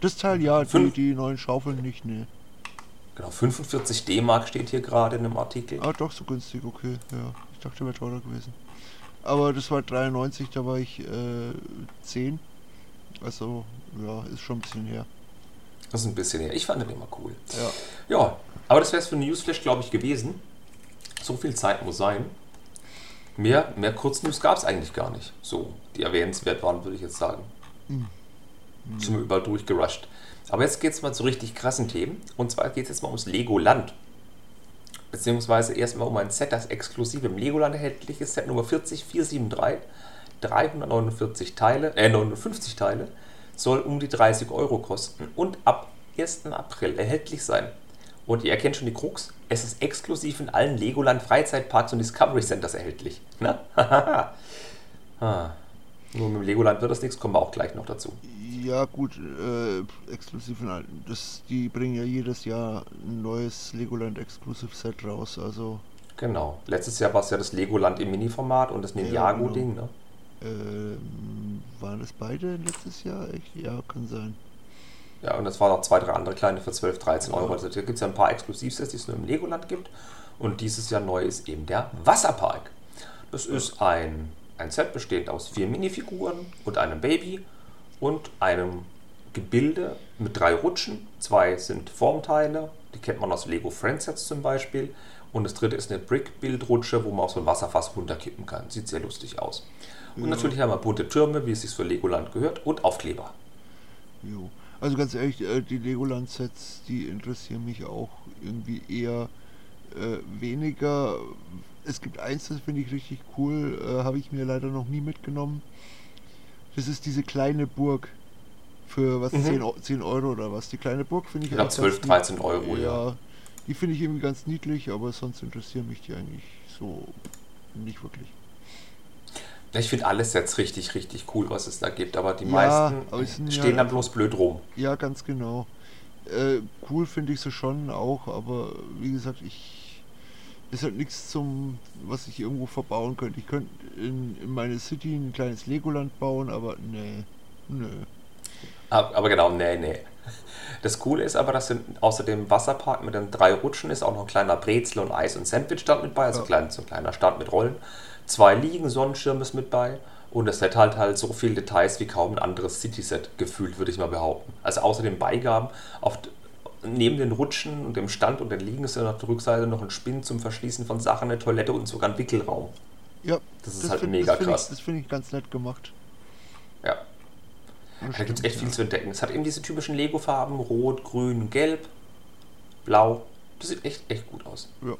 Das Teil ja, die, die neuen Schaufeln nicht, ne. Genau, 45 D-Mark steht hier gerade in einem Artikel. Ah, doch, so günstig, okay, ja. Ich dachte, wäre teurer gewesen. Aber das war 93, da war ich äh, 10. Also, ja, ist schon ein bisschen her. Das ist ein bisschen her. Ich fand den immer cool. Ja. Ja, aber das wäre es für Newsflash, glaube ich, gewesen. So viel Zeit muss sein. Mehr, mehr Kurznews gab es eigentlich gar nicht. So, die erwähnenswert waren, würde ich jetzt sagen. Sind wir überall durchgerusht. Aber jetzt geht es mal zu richtig krassen Themen. Und zwar geht es jetzt mal ums Legoland. Beziehungsweise erstmal um ein Set, das exklusiv im Legoland erhältlich ist. Set Nummer 40473. 349 Teile, äh 59 Teile. Soll um die 30 Euro kosten. Und ab 1. April erhältlich sein. Und ihr erkennt schon die Krux. Es ist exklusiv in allen Legoland Freizeitparks und Discovery Centers erhältlich. Na? ah. Nur mit dem Legoland wird das nichts, kommen wir auch gleich noch dazu. Ja, gut, äh, exklusiv. Das, die bringen ja jedes Jahr ein neues Legoland Exclusive Set raus, also Genau. Letztes Jahr war es ja das Legoland im Mini-Format und das Ninjago-Ding. Ne? ähm, waren das beide letztes Jahr? Echt? Ja, kann sein. Ja, und das waren noch zwei, drei andere kleine für 12, 13 Euro. Also da gibt es ja ein paar Exklusivsets, die es nur im Legoland gibt. Und dieses Jahr neu ist eben der Wasserpark. Das ist ein, ein Set bestehend aus vier Minifiguren und einem Baby und einem Gebilde mit drei Rutschen. Zwei sind Formteile, die kennt man aus Lego Friends Sets zum Beispiel. Und das dritte ist eine Brick-Bildrutsche, wo man auf so ein Wasserfass runterkippen kann. Sieht sehr lustig aus. Und Ja. natürlich haben wir bunte Türme, wie es sich für Legoland gehört, und Aufkleber. Jo. Also ganz ehrlich, äh, die Legoland-Sets, die interessieren mich auch irgendwie eher äh, weniger. Es gibt eins, das finde ich richtig cool, äh, habe ich mir leider noch nie mitgenommen. Das ist diese kleine Burg. Für was, Mhm. 10, Eu- 10 Euro oder was? Die kleine Burg finde ich Ich glaube eigentlich 12, ganz 13 Euro, ja. ja. Die finde ich irgendwie ganz niedlich, aber sonst interessieren mich die eigentlich so nicht wirklich. Ich finde alle Sets richtig, richtig cool, was es da gibt, aber die Ja, meisten aber stehen ja- dann bloß blöd rum. Ja, ganz genau. Äh, cool finde ich sie schon auch, aber wie gesagt, ich ist halt nichts zum, was ich irgendwo verbauen könnte. Ich könnte in, in meine City ein kleines Legoland bauen, aber nee, nö. Aber, aber genau, nee, nee. Das Coole ist aber, dass in, außer dem Wasserpark mit den drei Rutschen ist auch noch ein kleiner Brezel- und Eis- und Sandwich-Stand mit bei, also Ja. klein, so ein kleiner Stand mit Rollen. Zwei Liegen, Sonnenschirm ist mit bei. Und das Set halt halt so viele Details wie kaum ein anderes City-Set gefühlt, würde ich mal behaupten. Also außer den Beigaben, auf, neben den Rutschen und dem Stand und den Liegen ist ja auf der Rückseite noch ein Spinn zum Verschließen von Sachen, eine Toilette und sogar ein Wickelraum. Ja, Das ist halt find- mega das krass. Ich, das finde ich ganz nett gemacht. Ja, Das Da gibt es echt ja. viel zu entdecken. Es hat eben diese typischen Lego-Farben: Rot, Grün, Gelb, Blau. Das sieht echt, echt gut aus. Ja.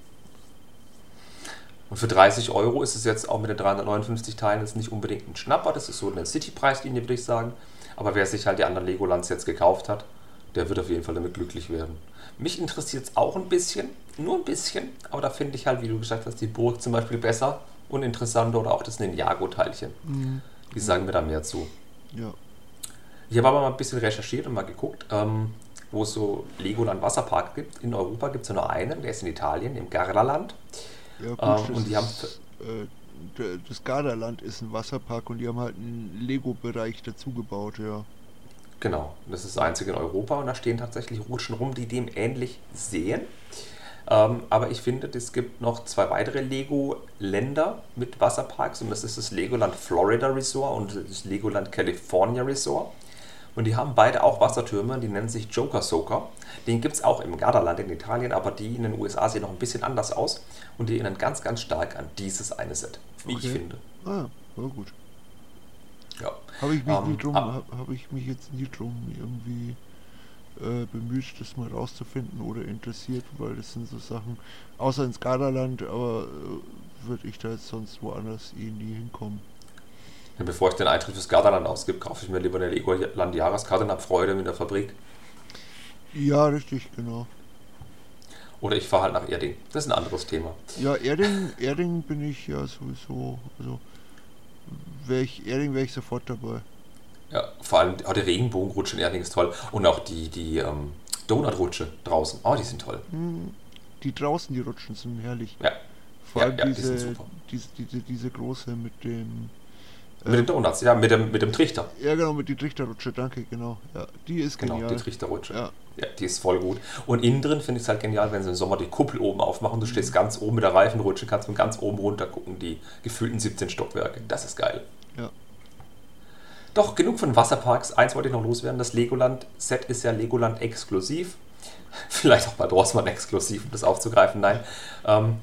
Und für 30 Euro ist es jetzt auch mit den 359 Teilen jetzt nicht unbedingt ein Schnapper. Das ist so eine City-Preislinie, würde ich sagen. Aber wer sich halt die anderen Legolands jetzt gekauft hat, der wird auf jeden Fall damit glücklich werden. Mich interessiert es auch ein bisschen, nur ein bisschen. Aber da finde ich halt, wie du gesagt hast, die Burg zum Beispiel besser und interessanter oder auch das Ninjago-Teilchen. Mhm. Die sagen mir da mehr zu. Ja. Ich habe aber mal ein bisschen recherchiert und mal geguckt, ähm, wo es so Legoland Wasserpark gibt. In Europa gibt es nur einen, der ist in Italien, im Gardaland. Ja, gut, Ähm, das und die haben- ist, äh, das Gardaland ist ein Wasserpark und die haben halt einen Lego-Bereich dazugebaut, ja. Genau, das ist das einzige in Europa und da stehen tatsächlich Rutschen rum, die dem ähnlich sehen. Ähm, aber ich finde, es gibt noch zwei weitere Lego-Länder mit Wasserparks und das ist das Legoland Florida Resort und das Legoland California Resort. Und die haben beide auch Wassertürme, die nennen sich Joker Soaker. Den gibt es auch im Gardaland in Italien, aber die in den USA sehen noch ein bisschen anders aus und die erinnern ganz, ganz stark an dieses eine Set, wie ich Okay. finde. Ah, ja gut. Ja. Habe ich mich Ähm, nie drum, ab- habe hab ich mich jetzt nie drum irgendwie äh, bemüht, das mal rauszufinden oder interessiert, weil das sind so Sachen, außer ins Gardaland, aber äh, würde ich da jetzt sonst woanders eh nie hinkommen. Ja, Bevor ich den Eintritt fürs Gardaland ausgebe, kaufe ich mir lieber eine Legoland Jahreskarte und habe Freude mit der Fabrik. Ja, richtig, genau. Oder ich fahre halt nach Erding. Das ist ein anderes Thema. Ja, Erding, Erding bin ich ja sowieso, also wäre ich Erding, wäre ich sofort dabei. Ja, vor allem auch der Regenbogenrutsche in Erding ist toll. Und auch die, die ähm, Donutrutsche draußen. Oh, die sind toll. Hm, die draußen, die Rutschen sind herrlich. Ja. Vor allem ja, die diese, sind super. diese, diese, diese große mit dem. Mit den Donuts, ja, mit dem, mit dem Trichter. Ja, genau, mit die Trichterrutsche, danke, genau. Ja, die ist Genau, genial. die Trichterrutsche. Ja. Ja, die ist voll gut. Und innen drin finde ich es halt genial, wenn sie im Sommer die Kuppel oben aufmachen. Du stehst ganz oben mit der Reifenrutsche, kannst von ganz oben runter gucken, die gefühlten 17 Stockwerke. Das ist geil. Ja. Doch, genug von Wasserparks. Eins wollte ich noch loswerden. Das Legoland-Set ist ja Legoland exklusiv. Vielleicht auch bei Drossmann exklusiv, um das aufzugreifen. Nein. Ähm,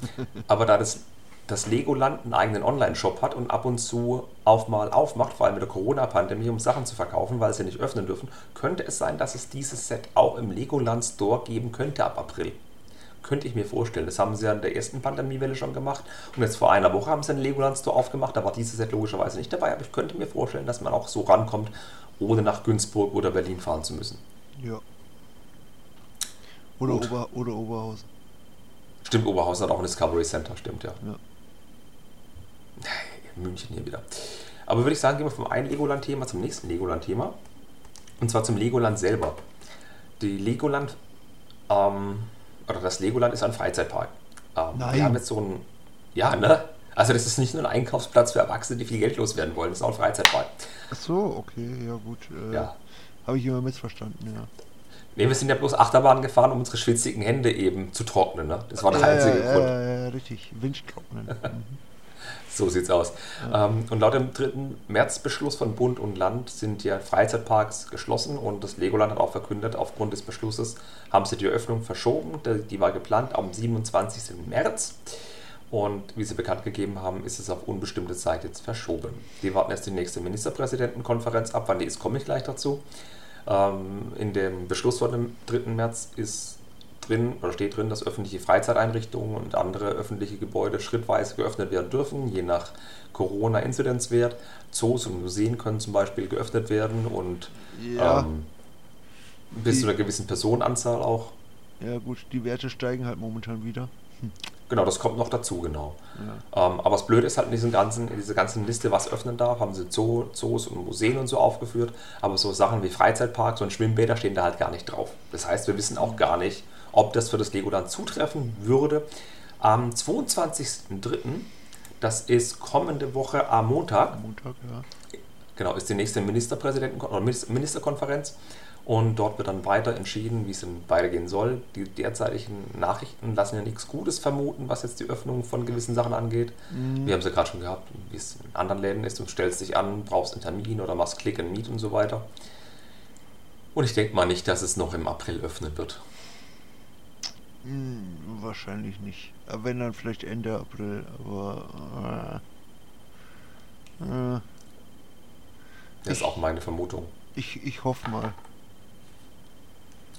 aber da das, das Legoland einen eigenen Online-Shop hat und ab und zu auch mal aufmacht, vor allem mit der Corona-Pandemie, um Sachen zu verkaufen, weil sie nicht öffnen dürfen, könnte es sein, dass es dieses Set auch im Legoland Store geben könnte ab April. Könnte ich mir vorstellen. Das haben sie ja in der ersten Pandemiewelle schon gemacht. Und jetzt vor einer Woche haben sie einen Legoland Store aufgemacht. Da war dieses Set logischerweise nicht dabei. Aber ich könnte mir vorstellen, dass man auch so rankommt, ohne nach Günzburg oder Berlin fahren zu müssen. ja. Oder. Ober, oder Oberhausen. Stimmt, Oberhausen hat auch ein Discovery Center, stimmt ja. Ja. München hier wieder. Aber würde ich sagen, gehen wir vom einen Legoland-Thema zum nächsten Legoland-Thema. Und zwar zum Legoland selber. Die Legoland, ähm, oder das Legoland ist ein Freizeitpark. Ähm, Nein. Wir haben jetzt so ein, ja, ne? Also das ist nicht nur ein Einkaufsplatz für Erwachsene, die viel Geld loswerden wollen, das ist auch ein Freizeitpark. Ach so, okay, ja gut. Äh, Ja. Habe ich immer missverstanden, ja. Ne, wir sind ja bloß Achterbahn gefahren, um unsere schwitzigen Hände eben zu trocknen, ne? Das war der ja, einzige ja, Grund. Ja, ja, richtig. Windtrocknen. Mhm. So sieht's aus. Ähm, und laut dem dritten Märzbeschluss von Bund und Land sind ja Freizeitparks geschlossen und das Legoland hat auch verkündet, aufgrund des Beschlusses haben sie die Eröffnung verschoben. Die war geplant am 27. März. Und wie sie bekannt gegeben haben, ist es auf unbestimmte Zeit jetzt verschoben. Die warten erst die nächste Ministerpräsidentenkonferenz ab. Wann die ist, komme ich gleich dazu. Ähm, in dem Beschluss von dem 3. März ist drin oder steht drin, dass öffentliche Freizeiteinrichtungen und andere öffentliche Gebäude schrittweise geöffnet werden dürfen, je nach Corona-Inzidenzwert. Zoos und Museen können zum Beispiel geöffnet werden und Ja. ähm, bis zu einer gewissen Personenanzahl auch. Ja gut, die Werte steigen halt momentan wieder. Genau, das kommt noch dazu, genau. Ja. Ähm, aber das Blöde ist halt in, diesen ganzen, in dieser ganzen Liste, was öffnen darf, haben sie Zoo, Zoos und Museen und so aufgeführt. Aber so Sachen wie Freizeitparks und Schwimmbäder stehen da halt gar nicht drauf. Das heißt, wir wissen auch gar nicht, ob das für das Legoland zutreffen würde. Am 22.03., das ist kommende Woche am Montag, Montag, ja. Genau, ist die nächste Ministerpräsidenten oder Minister- Ministerkonferenz und dort wird dann weiter entschieden, wie es denn weitergehen soll. Die derzeitigen Nachrichten lassen ja nichts Gutes vermuten, was jetzt die Öffnung von gewissen Sachen angeht. Wir haben es ja gerade schon gehabt, wie es in anderen Läden ist. Du stellst dich an, brauchst einen Termin oder machst Click and Meet und so weiter. Und ich denke mal nicht, dass es noch im April öffnen wird. Hm, wahrscheinlich nicht. Aber wenn dann vielleicht Ende April, aber äh, äh, Das ist Ich- auch meine Vermutung. ich, ich hoffe mal.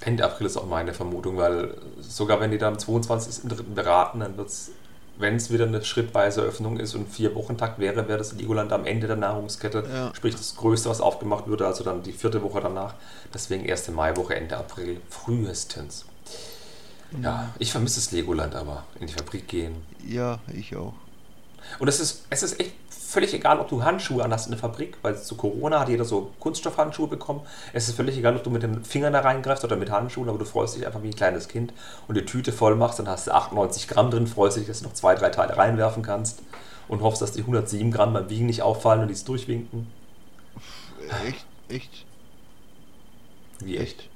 Ende April ist auch meine Vermutung, weil sogar wenn die dann am 22.03. beraten, dann wird es, wenn es wieder eine schrittweise Öffnung ist und vier Wochentakt wäre, wäre das Legoland am Ende der Nahrungskette, Ja. sprich das Größte, was aufgemacht würde, also dann die vierte Woche danach. Deswegen erste Maiwoche, Ende April, frühestens. Ja, ich vermisse das Legoland aber, in die Fabrik gehen. Ja, ich auch. Und es ist, es ist echt völlig egal, ob du Handschuhe anhast in der Fabrik, weil zu Corona hat jeder so Kunststoffhandschuhe bekommen. Es ist völlig egal, ob du mit den Fingern da reingreifst oder mit Handschuhen, aber du freust dich einfach wie ein kleines Kind und die Tüte voll machst, dann hast du 98 Gramm drin, freust dich, dass du noch zwei, drei Teile reinwerfen kannst und hoffst, dass die 107 Gramm beim Wiegen nicht auffallen und die es durchwinken. Echt, echt, Wie echt.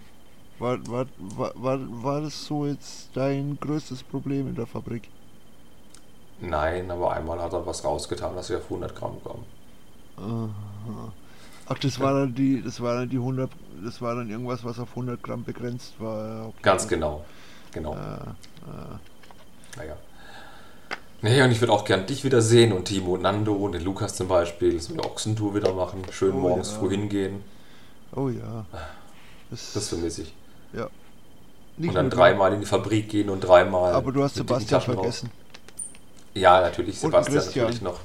War, war, war, war, das so jetzt dein größtes Problem in der Fabrik? Nein, aber einmal hat er was rausgetan, was wir auf 100 Gramm kommen. Aha. Ach, das war dann die, das war dann die 100, das war dann irgendwas, was auf 100 Gramm begrenzt war. Okay. Ganz genau. Genau. Äh, äh, Naja. Nee, und ich würde auch gern dich wieder sehen und Timo und Nando und den Lukas zum Beispiel, so eine Ochsentour wieder machen, schön Oh morgens ja. früh hingehen. oh ja. Das, Das vermisse ich. Ja. Und Nicht dann nur du, dreimal in die Fabrik gehen und dreimal. Aber du hast Sebastian vergessen. Ja, natürlich, Und Sebastian natürlich noch.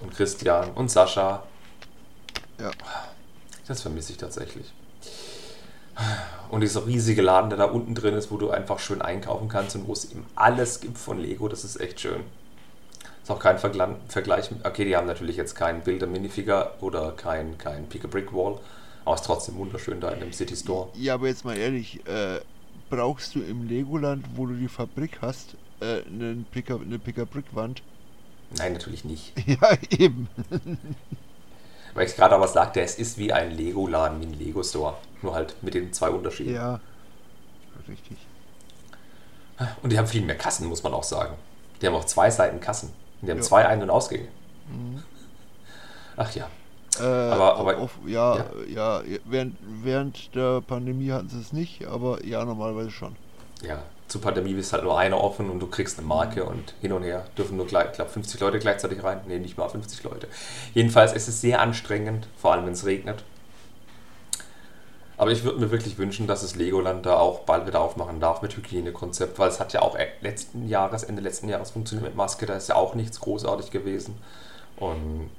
Und Christian und Sascha. Ja. Das vermisse ich tatsächlich. Und dieser riesige Laden, der da unten drin ist, wo du einfach schön einkaufen kannst und wo es eben alles gibt von Lego, das ist echt schön. Ist auch kein Vergleich. Okay, die haben natürlich jetzt keinen Bilder Minifigure oder kein, kein Pick a Brick Wall, aber es ist trotzdem wunderschön da in dem City Store. Ja, aber jetzt mal ehrlich, äh, brauchst du im Legoland, wo du die Fabrik hast, äh, einen Picker, eine Picker-Brick-Wand. Nein, natürlich nicht. Ja, eben. Weil ich gerade aber sagte, es ist wie ein Lego-Laden, wie ein Lego-Store. Nur halt mit den zwei Unterschieden. Ja, richtig. Und die haben viel mehr Kassen, muss man auch sagen. Die haben auch zwei Seiten Kassen. Und die haben Ja. zwei Ein- und Ausgänge. Ach ja. Äh, Aber- aber- auf, ja, ja. ja, während, während der Pandemie hatten sie es nicht, aber ja, normalerweise schon. Ja, zur Pandemie ist halt nur einer offen und du kriegst eine Marke und hin und her dürfen nur, gleich- ich glaube, 50 Leute gleichzeitig rein. Nee, nicht mal 50 Leute. Jedenfalls ist es sehr anstrengend, vor allem wenn es regnet. Aber ich würde mir wirklich wünschen, dass das Legoland da auch bald wieder aufmachen darf mit Hygienekonzept, weil es hat ja auch e- letzten Jahres, Ende letzten Jahres funktioniert mit Maske, da ist ja auch nichts großartig gewesen. Und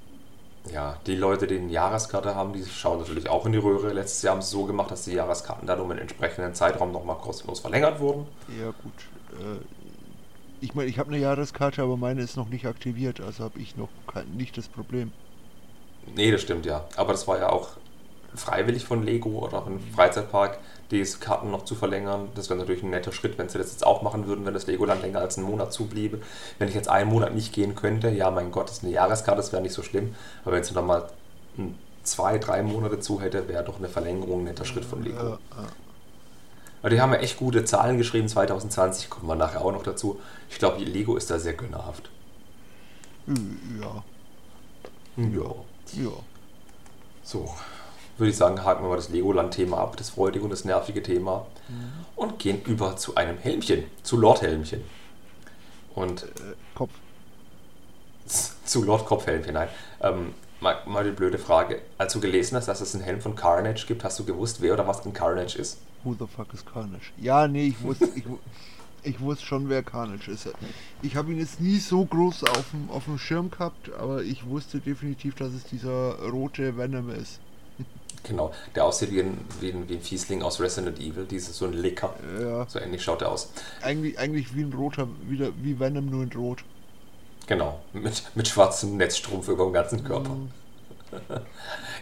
ja, die Leute, die eine Jahreskarte haben, die schauen natürlich auch in die Röhre. Letztes Jahr haben sie es so gemacht, dass die Jahreskarten dann um einen entsprechenden Zeitraum nochmal kostenlos verlängert wurden. Ja, gut. Äh, ich meine, ich habe eine Jahreskarte, aber meine ist noch nicht aktiviert, also habe ich noch kein, nicht das Problem. Nee, das stimmt ja. Aber das war ja auch freiwillig von Lego oder von Freizeitpark, diese Karten noch zu verlängern. Das wäre natürlich ein netter Schritt, wenn sie das jetzt auch machen würden, wenn das Legoland länger als einen Monat zubliebe. Wenn ich jetzt einen Monat nicht gehen könnte, ja, mein Gott, das ist eine Jahreskarte, das wäre nicht so schlimm. Aber wenn sie noch mal hm, zwei, drei Monate zu hätte, wäre doch eine Verlängerung ein netter Schritt von Lego. Ja, ja. Aber die haben ja echt gute Zahlen geschrieben, 2020, kommen wir nachher auch noch dazu. Ich glaube, Lego ist da sehr gönnerhaft. ja, Ja. ja. So, würde ich sagen, haken wir mal das Legoland-Thema ab, das freudige und das nervige Thema, und gehen über zu einem Helmchen, zu Lord Helmchen. Und Äh, Kopf. zu Lord Kopfhelmchen, nein. Ähm, mal, mal die blöde Frage. Als du gelesen hast, dass es einen Helm von Carnage gibt, hast du gewusst, wer oder was ein Carnage ist? Who the fuck is Carnage? Ja, nee, ich wusste, ich, ich wusste schon, wer Carnage ist. Ich habe ihn jetzt nie so groß auf dem, auf dem Schirm gehabt, aber ich wusste definitiv, dass es dieser rote Venom ist. Genau, der aussieht wie ein, wie ein, wie ein Fiesling aus Resident Evil, dieses so ein Licker. Ja, So ähnlich schaut er aus. eigentlich, eigentlich wie ein roter, wieder wie Venom, nur in rot. Genau, mit, mit schwarzem Netzstrumpf über dem ganzen Körper.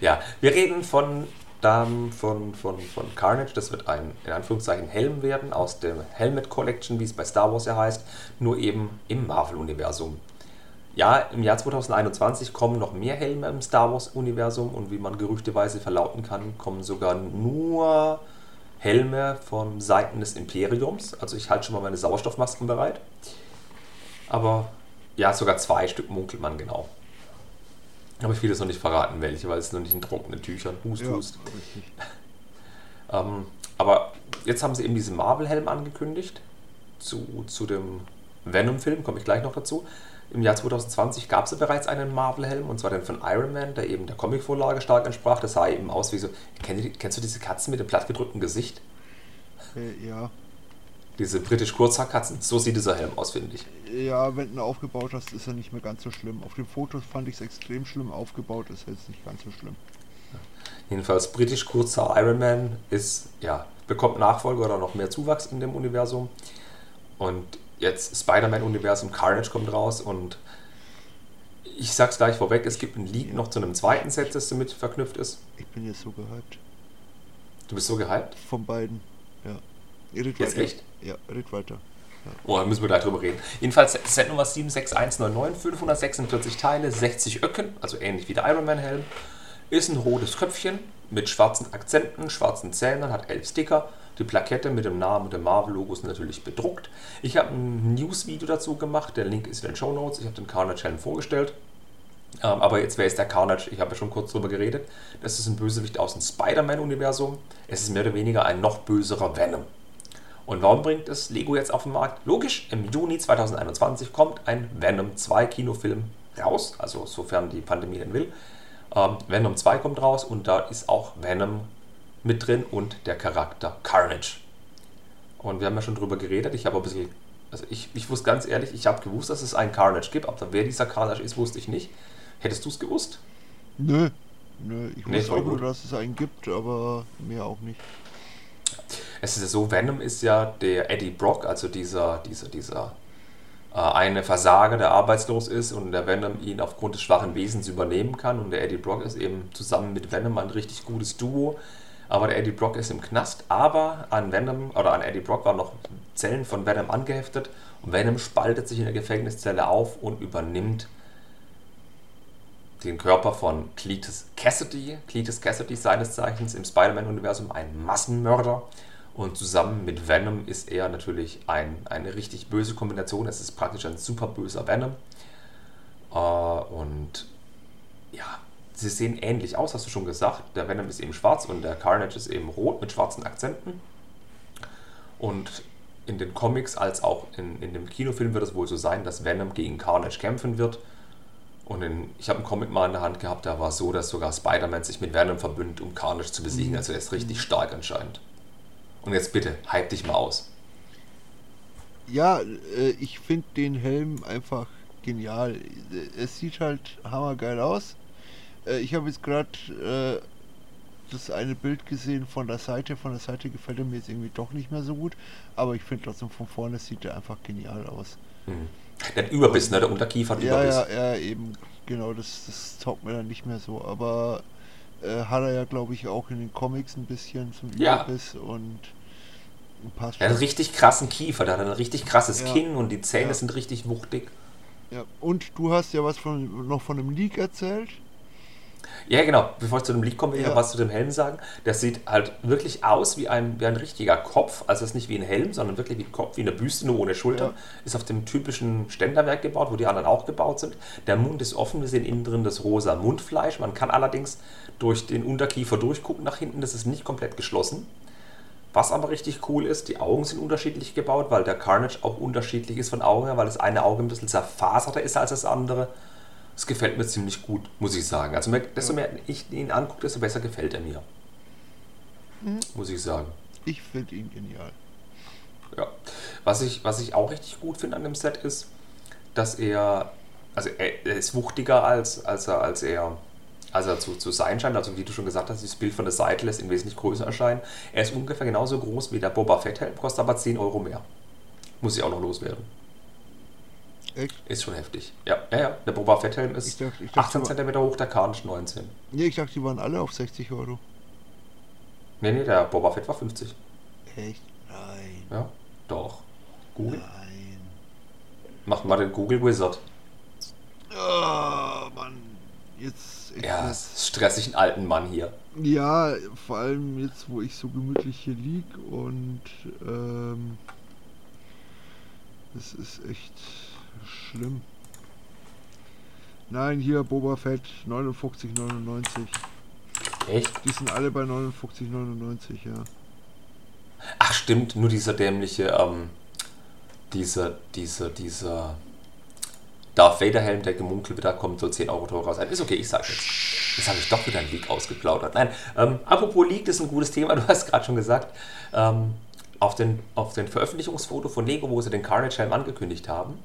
ja, wir reden von, ähm, von, von, von Carnage. Das wird ein, in Anführungszeichen, Helm werden aus der Helmet Collection, wie es bei Star Wars ja heißt, nur eben im Marvel-Universum. Ja, im Jahr 2021 kommen noch mehr Helme im Star Wars-Universum und wie man gerüchteweise verlauten kann, kommen sogar nur Helme von Seiten des Imperiums. Also ich halte schon mal meine Sauerstoffmasken bereit. Aber ja, sogar zwei Stück munkelt man genau. Aber ich will jetzt noch nicht verraten, welche, weil es noch nicht in trockenen Tüchern. Hust, Ja, hust. Ähm, aber jetzt haben sie eben diesen Marvel-Helm angekündigt. Zu, zu dem Venom-Film komme ich gleich noch dazu. Im Jahr 2020 gab es ja bereits einen Marvel-Helm, und zwar den von Iron Man, der eben der Comicvorlage stark entsprach. Das sah eben aus wie so. Kennst du, diese Katzen mit dem plattgedrückten Gesicht? Äh, ja. Diese britisch Kurzhaarkatzen? So sieht dieser Helm aus, finde ich. Ja, wenn du ihn aufgebaut hast, ist er nicht mehr ganz so schlimm. Auf den Fotos fand ich es extrem schlimm. Aufgebaut ist er jetzt nicht ganz so schlimm. Jedenfalls britisch kurzer Iron Man ist, ja, bekommt Nachfolger oder noch mehr Zuwachs in dem Universum. Und jetzt Spider-Man-Universum, Carnage kommt raus und ich sag's gleich vorweg, es gibt ein Leak noch zu einem zweiten Set, das damit verknüpft ist. Ich bin jetzt so gehypt. Du bist so gehypt? Von beiden. Ja. Red Jetzt weiter. echt? Ja, red weiter. Oh, da müssen wir gleich drüber reden. Jedenfalls Set Nummer 76199, 546 Teile, 60 Öcken, also ähnlich wie der Iron Man Helm. Ist ein rotes Köpfchen mit schwarzen Akzenten, schwarzen Zähnen, hat elf Sticker. Die Plakette mit dem Namen und dem Marvel-Logo ist natürlich bedruckt. Ich habe ein News-Video dazu gemacht, der Link ist in den Show Notes. Ich habe den Carnage Helm vorgestellt. Ähm, aber jetzt, wer ist der Carnage? Ich habe ja schon kurz drüber geredet. Das ist ein Bösewicht aus dem Spider-Man-Universum. Es ist mehr oder weniger ein noch böserer Venom. Und warum bringt es Lego jetzt auf den Markt? Logisch, im Juni 2021 kommt ein Venom 2 Kinofilm raus, also sofern die Pandemie denn will. Ähm, Venom 2 kommt raus und da ist auch Venom mit drin und der Charakter Carnage. Und wir haben ja schon drüber geredet, ich habe ein bisschen, also ich, ich wusste ganz ehrlich, ich habe gewusst, dass es einen Carnage gibt, aber wer dieser Carnage ist, wusste ich nicht. Hättest du es gewusst? Nö. Nö, ich Nee, wusste auch nur, dass es einen gibt, aber mehr auch nicht. Es ist ja so, Venom ist ja der Eddie Brock, also dieser, dieser, dieser äh, eine Versager, der arbeitslos ist und der Venom ihn aufgrund des schwachen Wesens übernehmen kann. Und der Eddie Brock ist eben zusammen mit Venom ein richtig gutes Duo. Aber der Eddie Brock ist im Knast, aber an Venom oder an Eddie Brock waren noch Zellen von Venom angeheftet und Venom spaltet sich in der Gefängniszelle auf und übernimmt den Körper von Cletus Cassidy. Cletus Cassidy seines Zeichens im Spider-Man-Universum ein Massenmörder. Und zusammen mit Venom ist er natürlich ein, eine richtig böse Kombination. Es ist praktisch ein super böser Venom. Äh, und ja, sie sehen ähnlich aus, hast du schon gesagt. Der Venom ist eben schwarz und der Carnage ist eben rot mit schwarzen Akzenten. Und in den Comics als auch in, in dem Kinofilm wird es wohl so sein, dass Venom gegen Carnage kämpfen wird. Und in, ich habe einen Comic mal in der Hand gehabt, da war es so, dass sogar Spider-Man sich mit Venom verbündet, um Carnage zu besiegen. Mhm. Also er ist richtig stark anscheinend. Und jetzt bitte, hype dich mal aus. Ja, äh, ich finde den Helm einfach genial. Es sieht halt hammergeil aus. Äh, ich habe jetzt gerade äh, das eine Bild gesehen von der Seite. Von der Seite gefällt er mir jetzt irgendwie doch nicht mehr so gut. Aber ich finde trotzdem von vorne sieht er einfach genial aus. Mhm. Der hat Überbiss, ne? Der Unterkiefer hat Ja, Überbiss. ja, ja, eben. Genau, das, das taugt mir dann nicht mehr so. Aber äh, hat er ja, glaube ich, auch in den Comics ein bisschen zum Ja. Überbiss und passt Er hat einen richtig krassen Kiefer, der hat ein richtig krasses Ja. Kinn und die Zähne Ja. sind richtig wuchtig. Ja. Und du hast ja was von, noch von einem Leak erzählt. Ja, genau. Bevor ich zu dem Leak komme, will ich Ja. noch was zu dem Helm sagen. Der sieht halt wirklich aus wie ein, wie ein richtiger Kopf. Also es ist nicht wie ein Helm, sondern wirklich wie ein Kopf, wie eine Büste, nur ohne Schultern. Ja. Ist auf dem typischen Ständerwerk gebaut, wo die anderen auch gebaut sind. Der Mund ist offen, wir sehen innen drin das rosa Mundfleisch. Man kann allerdings durch den Unterkiefer durchgucken nach hinten. Das ist nicht komplett geschlossen. Was aber richtig cool ist, die Augen sind unterschiedlich gebaut, weil der Carnage auch unterschiedlich ist von Augen her, weil das eine Auge ein bisschen zerfaserter ist als das andere. Das gefällt mir ziemlich gut, muss ich sagen. Also mehr- desto mehr ich ihn angucke, desto besser gefällt er mir. Mhm. Muss ich sagen. Ich finde ihn genial. Ja. Was ich, was ich auch richtig gut finde an dem Set ist, dass er, also er, er ist wuchtiger als, als er, als er, als er zu, zu sein scheint. Also wie du schon gesagt hast, das Bild von der Seite lässt ihn wesentlich größer erscheinen. Er ist ungefähr genauso groß wie der Boba Fett Helm, kostet aber 10 Euro mehr. Muss ich auch noch loswerden. Echt? Ist schon heftig. Ja, ja, ja. Der Boba Fett Helm ist Ich dachte- ich dachte, 18 aber- cm hoch, der Carnage 19. Nee, ich dachte, die waren alle auf 60 Euro. Nee, nee, der Boba Fett war 50. Echt? Nein. Ja, doch. Google. Nein. Macht mal den Google Wizard. Oh, Mann. Jetzt. Ja, es ist stressig, einen alten Mann hier. Ja, vor allem jetzt, wo ich so gemütlich hier lieg und ähm, es ist echt schlimm. Nein, hier Boba Fett 59,99. Echt? Die sind alle bei 59,99, ja. Ach stimmt, nur dieser dämliche, ähm, dieser, dieser, dieser Darth Vader Helm, der gemunkelt wird, da kommt so 10 Euro teurer raus. Ist okay, ich sag jetzt. Jetzt habe ich doch wieder einen Leak ausgeplaudert. Nein, ähm, apropos Leak, das ist ein gutes Thema, du hast gerade schon gesagt. Ähm, auf den, auf den Veröffentlichungsfoto von Lego, wo sie den Carnage Helm angekündigt haben,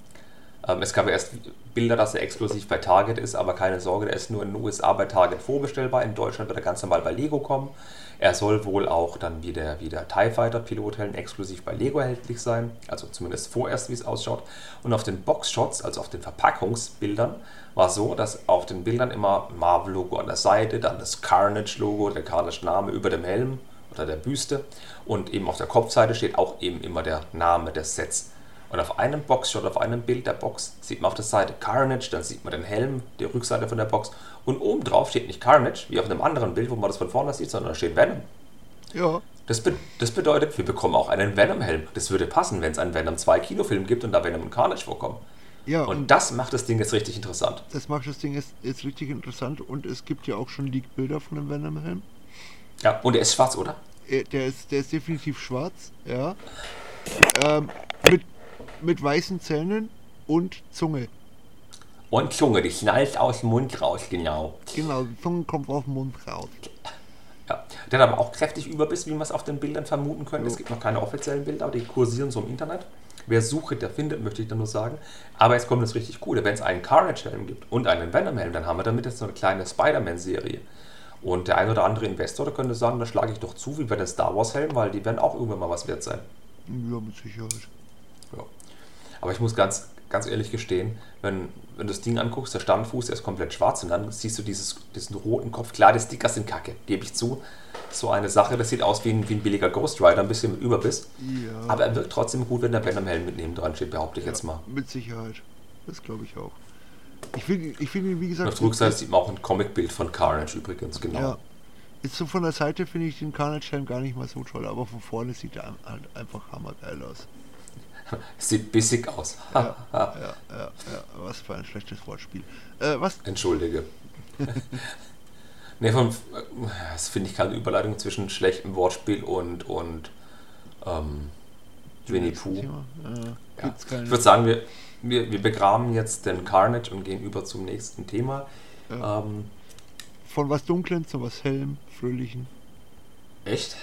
es gab erst Bilder, dass er exklusiv bei Target ist, aber keine Sorge, der ist nur in den USA bei Target vorbestellbar. In Deutschland wird er ganz normal bei Lego kommen. Er soll wohl auch dann wie der, wie der TIE Fighter Pilothelm exklusiv bei Lego erhältlich sein. Also zumindest vorerst, wie es ausschaut. Und auf den Boxshots, also auf den Verpackungsbildern, war so, dass auf den Bildern immer Marvel-Logo an der Seite, dann das Carnage-Logo, der Carnage-Name über dem Helm oder der Büste. Und eben auf der Kopfseite steht auch eben immer der Name des Sets. Und auf einem Boxshot, auf einem Bild der Box, sieht man auf der Seite Carnage, dann sieht man den Helm, die Rückseite von der Box. Und oben drauf steht nicht Carnage, wie auf einem anderen Bild, wo man das von vorne sieht, sondern da steht Venom. Ja, Das, be das bedeutet, wir bekommen auch einen Venom-Helm. Das würde passen, wenn es einen Venom 2 Kinofilm gibt und da Venom und Carnage vorkommen. ja, Und und das macht das Ding jetzt richtig interessant. das macht das Ding jetzt, jetzt richtig interessant und es gibt ja auch schon Leak-Bilder von dem Venom-Helm. Ja, und er ist schwarz, oder? Er- Der ist, der ist definitiv schwarz, ja. Ähm, mit, mit weißen Zähnen und Zunge. Und Zunge, die schnallt aus dem Mund raus, genau. Genau, die Zunge kommt auf den Mund raus. Ja. Der hat aber auch kräftig Überbiss, wie man es auf den Bildern vermuten könnte. Es Jo. gibt noch keine offiziellen Bilder, aber die kursieren so im Internet. Wer sucht, der findet, möchte ich dann nur sagen. Aber jetzt kommt das richtig Coole. Wenn es einen Carnage-Helm gibt und einen Venom-Helm, dann haben wir damit jetzt so eine kleine Spider-Man-Serie. Und der ein oder andere Investor der könnte sagen, da schlage ich doch zu, wie bei den Star Wars-Helmen, weil die werden auch irgendwann mal was wert sein. Ja, mit Sicherheit. Ja. Aber ich muss ganz ganz ehrlich gestehen, wenn, wenn du das Ding anguckst, der Standfuß, der ist komplett schwarz und dann siehst du dieses, diesen roten Kopf. Klar, die Sticker sind kacke, gebe ich zu. So eine Sache, das sieht aus wie ein, wie ein billiger Ghost Rider, ein bisschen mit Überbiss. Ja. Aber er wirkt trotzdem gut, wenn der Ben am Helm mit neben dran steht, behaupte ich jetzt mal. Mit Sicherheit. Das glaube ich auch. Ich finde, ich finde, wie Und gesagt, auf der Rückseite sieht man auch ein Comicbild von Carnage übrigens, genau. ja. Jetzt so von der Seite finde ich den Carnage-Helm gar nicht mal so toll, aber von vorne sieht er halt einfach hammergeil aus. Sieht bissig aus. Ja, ja, ja. Was für ein schlechtes Wortspiel. Äh, was? Entschuldige. ne, von, das finde ich keine Überleitung zwischen schlechtem Wortspiel und, und ähm, Winnie Pooh. Äh, Ja. Ich würde sagen, wir, wir, wir begraben jetzt den Carnage und gehen über zum nächsten Thema. Ähm, Von was Dunklen zu was Hellem, Fröhlichen. echt?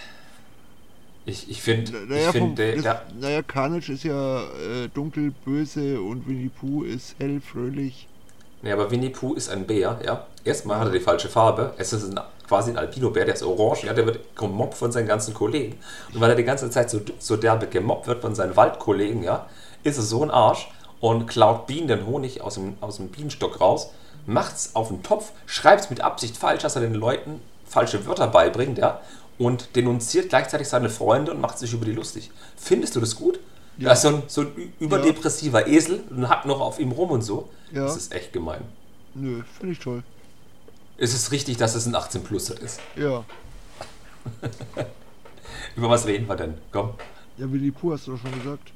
Ich, ich finde, Naja, das, der, naja, Carnage ist ja äh, dunkel, böse und Winnie Pooh ist hell, fröhlich. Nee, aber Winnie Pooh ist ein Bär, ja. Erstmal hat er die falsche Farbe. Es ist ein, quasi ein Albino-Bär, der ist orange, ja. Der wird gemobbt von seinen ganzen Kollegen. Und weil er die ganze Zeit so, so derbe gemobbt wird von seinen Waldkollegen, ja, ist er so ein Arsch und klaut Bienen den Honig aus dem, aus dem Bienenstock raus, macht's auf den Topf, schreibt's mit Absicht falsch, dass er den Leuten falsche Wörter beibringt, ja. Und denunziert gleichzeitig seine Freunde und macht sich über die lustig. Findest du das gut? Ja. Da ist so ein, so ein überdepressiver Esel und hackt noch auf ihm rum und so. Ja. Das ist echt gemein. Nö, finde ich toll. Ist es richtig, dass es ein 18-Pluser ist? Ja. Über was reden wir denn? Komm, Ja, Winnie Pooh hast du doch schon gesagt.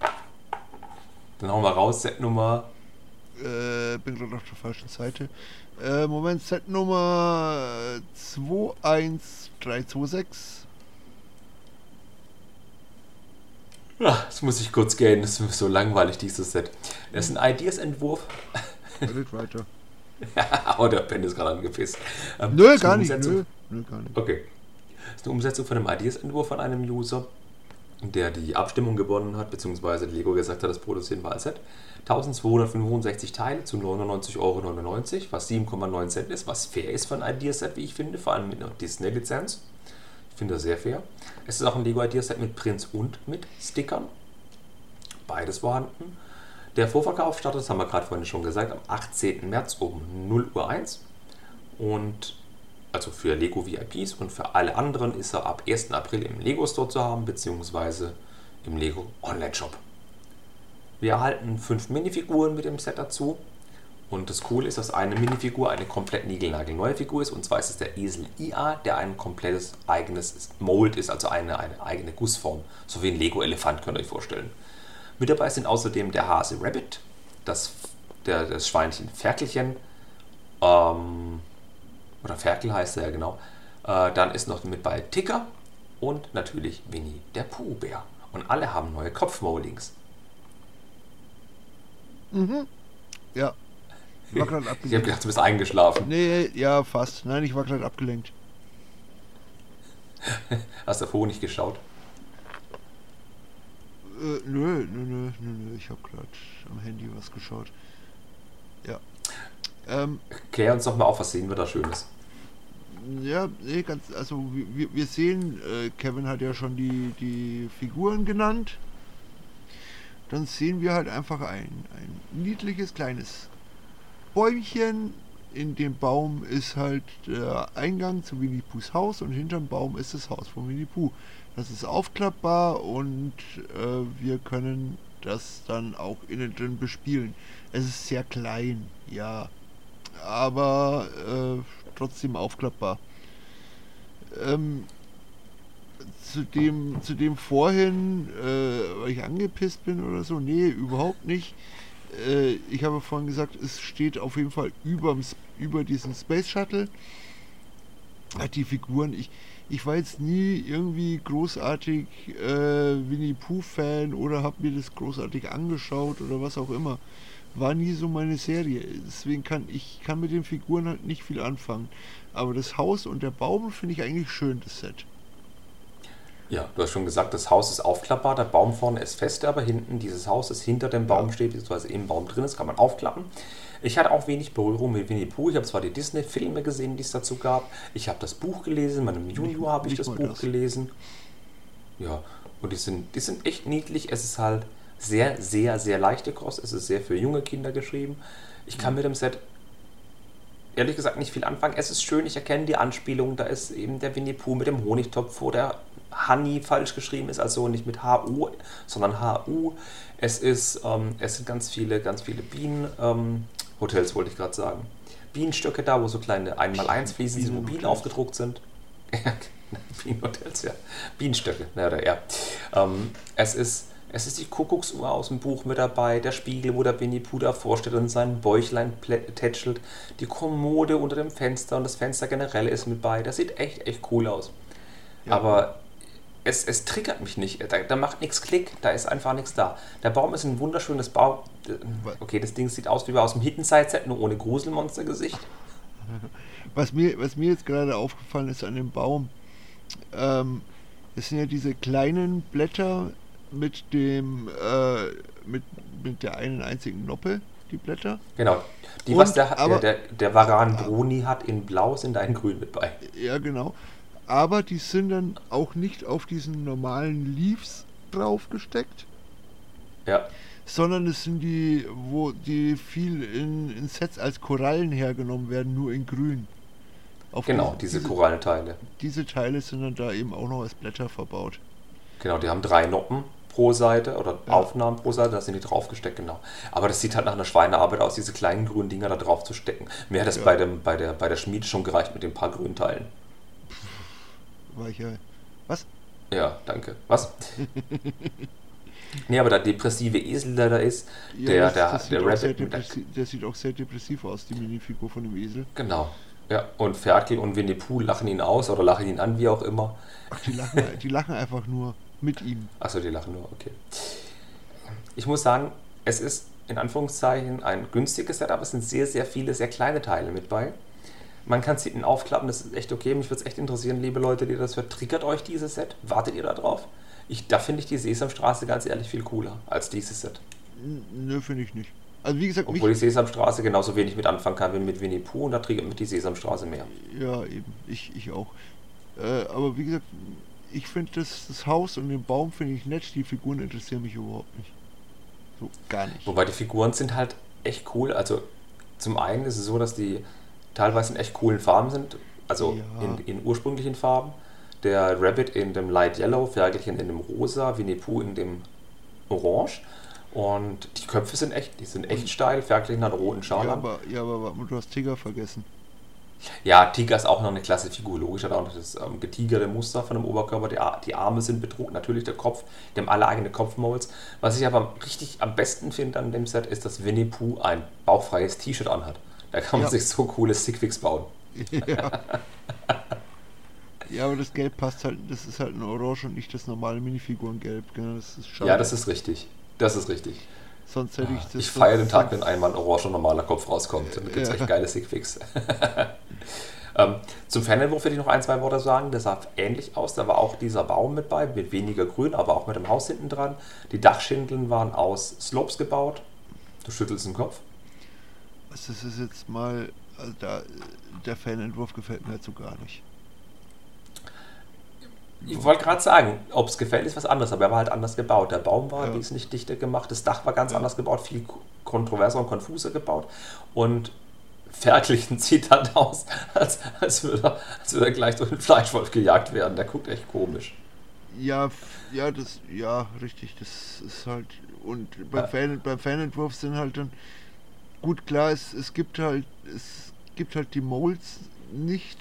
dann hauen wir raus, Setnummer. Äh, bin gerade auf der falschen Seite. Äh, Moment, Set-Nummer 21326. Ja, das muss ich kurz gehen, das ist so langweilig, dieses Set. Das ist ein Ideas-Entwurf. Redet weiter. oh, der Ben ist gerade angepisst. Ähm, Nö, gar nicht. Nö, nö, gar nicht. Okay. Das ist eine Umsetzung von einem Ideas-Entwurf von einem User, der die Abstimmung gewonnen hat, beziehungsweise Lego gesagt hat, das produzieren wir als Set. 1265 Teile zu 99,99 Euro, was 7,9 Cent ist, was fair ist für ein Ideas-Set, wie ich finde, vor allem mit einer Disney-Lizenz. Ich finde das sehr fair. Es ist auch ein Lego Ideas Set mit Prints und mit Stickern. Beides vorhanden. Der Vorverkauf startet, das haben wir gerade vorhin schon gesagt, am 18. März um 0 Uhr 1. Und also für Lego VIPs und für alle anderen ist er ab 1. April im Lego Store zu haben, beziehungsweise im Lego Online Shop. Wir erhalten fünf Minifiguren mit dem Set dazu. Und das Coole ist, dass eine Minifigur eine komplett niegelnagelneue Figur ist. Und zwar ist es der Esel IA, der ein komplettes eigenes Mold ist, also eine, eine eigene Gussform. So wie ein Lego-Elefant, könnt ihr euch vorstellen. Mit dabei sind außerdem der Hase Rabbit, das, der, das Schweinchen Ferkelchen, ähm, oder Ferkel heißt er ja genau. Äh, dann ist noch mit bei Ticker und natürlich Winnie der Pooh-Bär. Und alle haben neue Kopfmoldings. Mhm. Ja. War gerade Ich habe abgelenkt. gedacht, du bist eingeschlafen. Nee, ja, fast. Nein, ich war gerade abgelenkt. Hast du Honig geschaut? Äh, nö, nö, nö, nö, nö. Ich habe gerade am Handy was geschaut. Ja. Ähm, Klär uns doch mal auf, was sehen wir da Schönes. ja, nee, ganz, also wir, wir sehen, äh, Kevin hat ja schon die, die Figuren genannt. Dann sehen wir halt einfach ein, ein niedliches kleines Bäumchen. In dem Baum ist halt der Eingang zu Winnie Poohs Haus und hinterm Baum ist das Haus von Winnie Pooh. Das ist aufklappbar und äh, wir können das dann auch innen drin bespielen. Es ist sehr klein, ja, aber äh, trotzdem aufklappbar. Ähm, zu dem, zu dem vorhin, äh, weil ich angepisst bin oder so, nee, überhaupt nicht. Äh, ich habe vorhin gesagt, es steht auf jeden Fall überm, über diesen Space Shuttle. Die Figuren, ich, ich war jetzt nie irgendwie großartig äh, Winnie Pooh-Fan oder habe mir das großartig angeschaut oder was auch immer. War nie so meine Serie. Deswegen kann ich kann mit den Figuren halt nicht viel anfangen. Aber das Haus und der Baum finde ich eigentlich schön, das Set. Ja, du hast schon gesagt, das Haus ist aufklappbar, der Baum vorne ist fest, aber hinten dieses Haus, das hinter dem Baum steht, beziehungsweise im Baum drin ist, kann man aufklappen. Ich hatte auch wenig Berührung mit Winnie Pooh. Ich habe zwar die Disney-Filme gesehen, die es dazu gab. Ich habe das Buch gelesen, meinem Junior habe ich das Buch das. gelesen. Ja, und die sind, die sind echt niedlich. Es ist halt sehr, sehr, sehr leichte Kost. Es ist sehr für junge Kinder geschrieben. Ich kann mit dem Set ehrlich gesagt nicht viel anfangen. Es ist schön, ich erkenne die Anspielung. Da ist eben der Winnie Pooh mit dem Honigtopf, wo der Honey falsch geschrieben ist, also nicht mit H-U, sondern H-U. Es ist, ähm, es sind ganz viele, ganz viele Bienen, ähm, Hotels wollte ich gerade sagen. Bienenstöcke da, wo so kleine 1x1 Fliesen sind, wo Bienen aufgedruckt sind. Bienenhotels, ja. Bienenstöcke, na oder ja. Ähm, es ist es ist die Kuckucksuhr aus dem Buch mit dabei, der Spiegel, wo der Winnie Pooh davor steht und sein Bäuchlein tätschelt, die Kommode unter dem Fenster und das Fenster generell ist mit bei. Das sieht echt, echt cool aus. Ja. Aber es, es triggert mich nicht. Da, da macht nichts Klick, da ist einfach nichts da. Der Baum ist ein wunderschönes Baum. Okay, das Ding sieht aus wie aus dem Hidden Side Set, nur ohne Gruselmonstergesicht. Was mir, was mir jetzt gerade aufgefallen ist an dem Baum, ähm, das sind ja diese kleinen Blätter mit dem äh, mit, mit der einen einzigen Noppe, die Blätter. Genau. Die, Und, was der, aber, der, der, der Varan Bruni hat in Blau, sind da in Grün mit bei. Ja, genau. Aber die sind dann auch nicht auf diesen normalen Leaves draufgesteckt. Ja. Sondern es sind die, wo die viel in, in Sets als Korallen hergenommen werden, nur in Grün. Auf genau, diese, diese Korallenteile. Diese Teile sind dann da eben auch noch als Blätter verbaut. Genau, die haben drei Noppen pro Seite oder ja. Aufnahmen pro Seite, da sind die draufgesteckt, genau. Aber das sieht halt nach einer Schweinearbeit aus, diese kleinen grünen Dinger da drauf zu stecken. Mir hat das ja. bei, dem, bei, der, bei der Schmiede schon gereicht mit den paar grünen Teilen. Weichei. Was? Ja, danke. Was? nee, aber der depressive Esel, der da ist, ja, der, das, der, das der Rabbit. Der, der sieht auch sehr depressiv aus, die Minifigur von dem Esel. Genau. Ja, und Ferkel und Winnie Pooh lachen ihn aus oder lachen ihn an, wie auch immer. Ach, die lachen, die lachen einfach nur mit ihm. Achso, die lachen nur, okay. Ich muss sagen, es ist in Anführungszeichen ein günstiges Setup. Es sind sehr, sehr viele, sehr kleine Teile mit bei. Man kann es hinten aufklappen, das ist echt okay. Mich würde es echt interessieren, liebe Leute, die das hört. Triggert euch dieses Set? Wartet ihr da drauf? Ich, da finde ich die Sesamstraße ganz ehrlich viel cooler als dieses Set. Nö, finde ich nicht. Also wie gesagt, Obwohl die Sesamstraße genauso wenig mit anfangen kann wie mit Winnie Pooh und da triggert mit die Sesamstraße mehr. Ja, eben. Ich, ich auch. Äh, aber wie gesagt, ich finde das, das Haus und den Baum finde ich nett, die Figuren interessieren mich überhaupt nicht. So gar nicht. Wobei die Figuren sind halt echt cool. Also zum einen ist es so, dass die teilweise in echt coolen Farben sind, also ja. in, in ursprünglichen Farben. Der Rabbit in dem Light Yellow, Ferkelchen in dem Rosa, Winnie Pooh in dem Orange. Und die Köpfe sind echt, die sind echt steil, Ferkelchen hat roten Schal. Ja, aber, ja, aber du hast Tiger vergessen. Ja, Tiger ist auch noch eine klasse Figur. Logisch hat auch noch das ähm, getigerte Muster von dem Oberkörper. Die, die Arme sind bedruckt, natürlich der Kopf. Die haben alle eigene Kopfmolds. Was ich aber richtig am besten finde an dem Set, ist, dass Winnie Pooh ein bauchfreies T-Shirt anhat. Da kann man ja. sich so coole Stickfix bauen. Ja. ja, aber das Gelb passt halt, das ist halt ein Orange und nicht das normale Minifigurengelb. Das ist schade. Ja, das ist richtig. Das ist richtig. Sonst hätte ich das. Ich feiere den Tag, wenn einmal ein orange normaler Kopf rauskommt. Dann gibt es ja. echt geile Stickfix. ähm, zum Fanentwurf will ich noch ein, zwei Worte sagen. Der sah ähnlich aus. Da war auch dieser Baum mit bei, mit weniger Grün, aber auch mit dem Haus hinten dran. Die Dachschindeln waren aus Slopes gebaut. Du schüttelst den Kopf. Also das ist jetzt mal, also da, der Fanentwurf gefällt mir halt so gar nicht. Ich wollte gerade sagen, ob es gefällt, ist was anderes, aber er war halt anders gebaut. Der Baum war ja. wesentlich dichter gemacht, das Dach war ganz ja. anders gebaut, viel kontroverser und konfuser gebaut. Und Ferkelchen sieht dann aus, als, als, würde er, als würde er gleich durch den Fleischwolf gejagt werden. Der guckt echt komisch. Ja, ja, das, ja, richtig. Das ist halt. Und beim, ja. Fan, beim Fanentwurf sind halt dann. Gut, klar, es, es gibt halt. Es gibt halt die Molds nicht.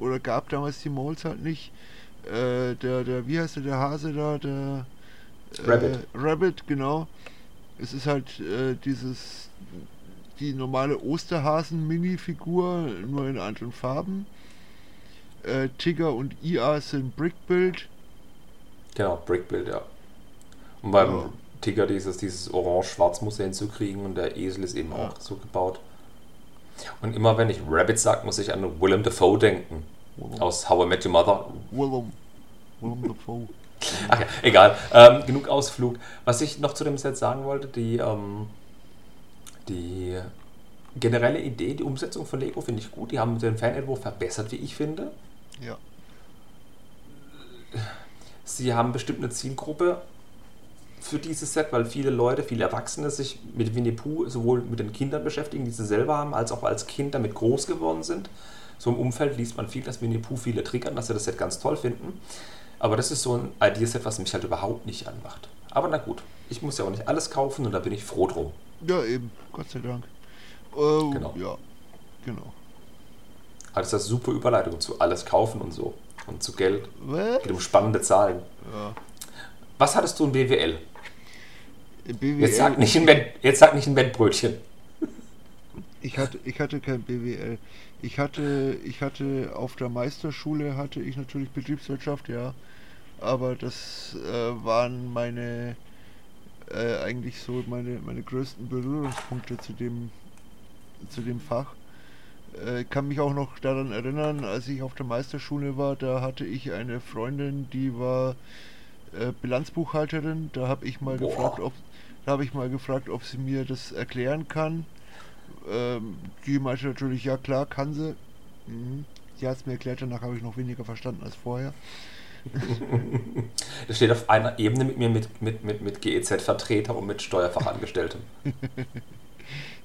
Oder gab damals die Molds halt nicht äh, der, der, wie heißt der, der Hase da, der äh, Rabbit. Rabbit, genau. Es ist halt äh, dieses, die normale Osterhasen-Mini-Figur, nur in anderen Farben. Äh, Tigger und IA sind Brickbuild. Genau, Brickbuild, ja. Und beim ja. Tigger dieses, dieses orange-schwarz-Muster hinzukriegen und der Esel ist eben ja. auch so gebaut. Und immer wenn ich Rabbit sage, muss ich an Willem Dafoe denken. Aus How I Met Your Mother. Willem. Willem Dafoe. Ach ja, egal. Ähm, genug Ausflug. Was ich noch zu dem Set sagen wollte, die, ähm, die generelle Idee, die Umsetzung von Lego finde ich gut. Die haben den Fan-Entwurf verbessert, wie ich finde. Ja. Sie haben bestimmt eine Zielgruppe für dieses Set, weil viele Leute, viele Erwachsene sich mit Winnie Pooh sowohl mit den Kindern beschäftigen, die sie selber haben, als auch als Kind damit groß geworden sind. So im Umfeld liest man viel, dass Winnie Pooh viele triggern, dass sie das Set ganz toll finden. Aber das ist so ein Ideaset, was mich halt überhaupt nicht anmacht. Aber na gut, ich muss ja auch nicht alles kaufen und da bin ich froh drum. Ja, eben, Gott sei Dank. Äh, Genau. Ja, genau. Also das ist eine super Überleitung zu alles kaufen und so. Und zu Geld. Was? Geht um spannende Zahlen. Ja. Was hattest du in BWL? BWL, Jetzt sag nicht ein, Wett, jetzt sag nicht ein Wettbrötchen. Ich hatte, ich hatte kein BWL. Ich hatte, ich hatte auf der Meisterschule hatte ich natürlich Betriebswirtschaft, ja. Aber das äh, waren meine äh, eigentlich so meine, meine größten Berührungspunkte zu dem zu dem Fach. Äh, Ich kann mich auch noch daran erinnern, als ich auf der Meisterschule war, da hatte ich eine Freundin, die war äh, Bilanzbuchhalterin. Da habe ich mal Boah. gefragt, ob da habe ich mal gefragt, ob sie mir das erklären kann. Ähm, die meinte natürlich, ja klar, kann sie. Mhm. Sie hat es mir erklärt, danach habe ich noch weniger verstanden als vorher. Das steht auf einer Ebene mit mir mit, mit, mit, mit GEZ-Vertreter und mit Steuerfachangestelltem.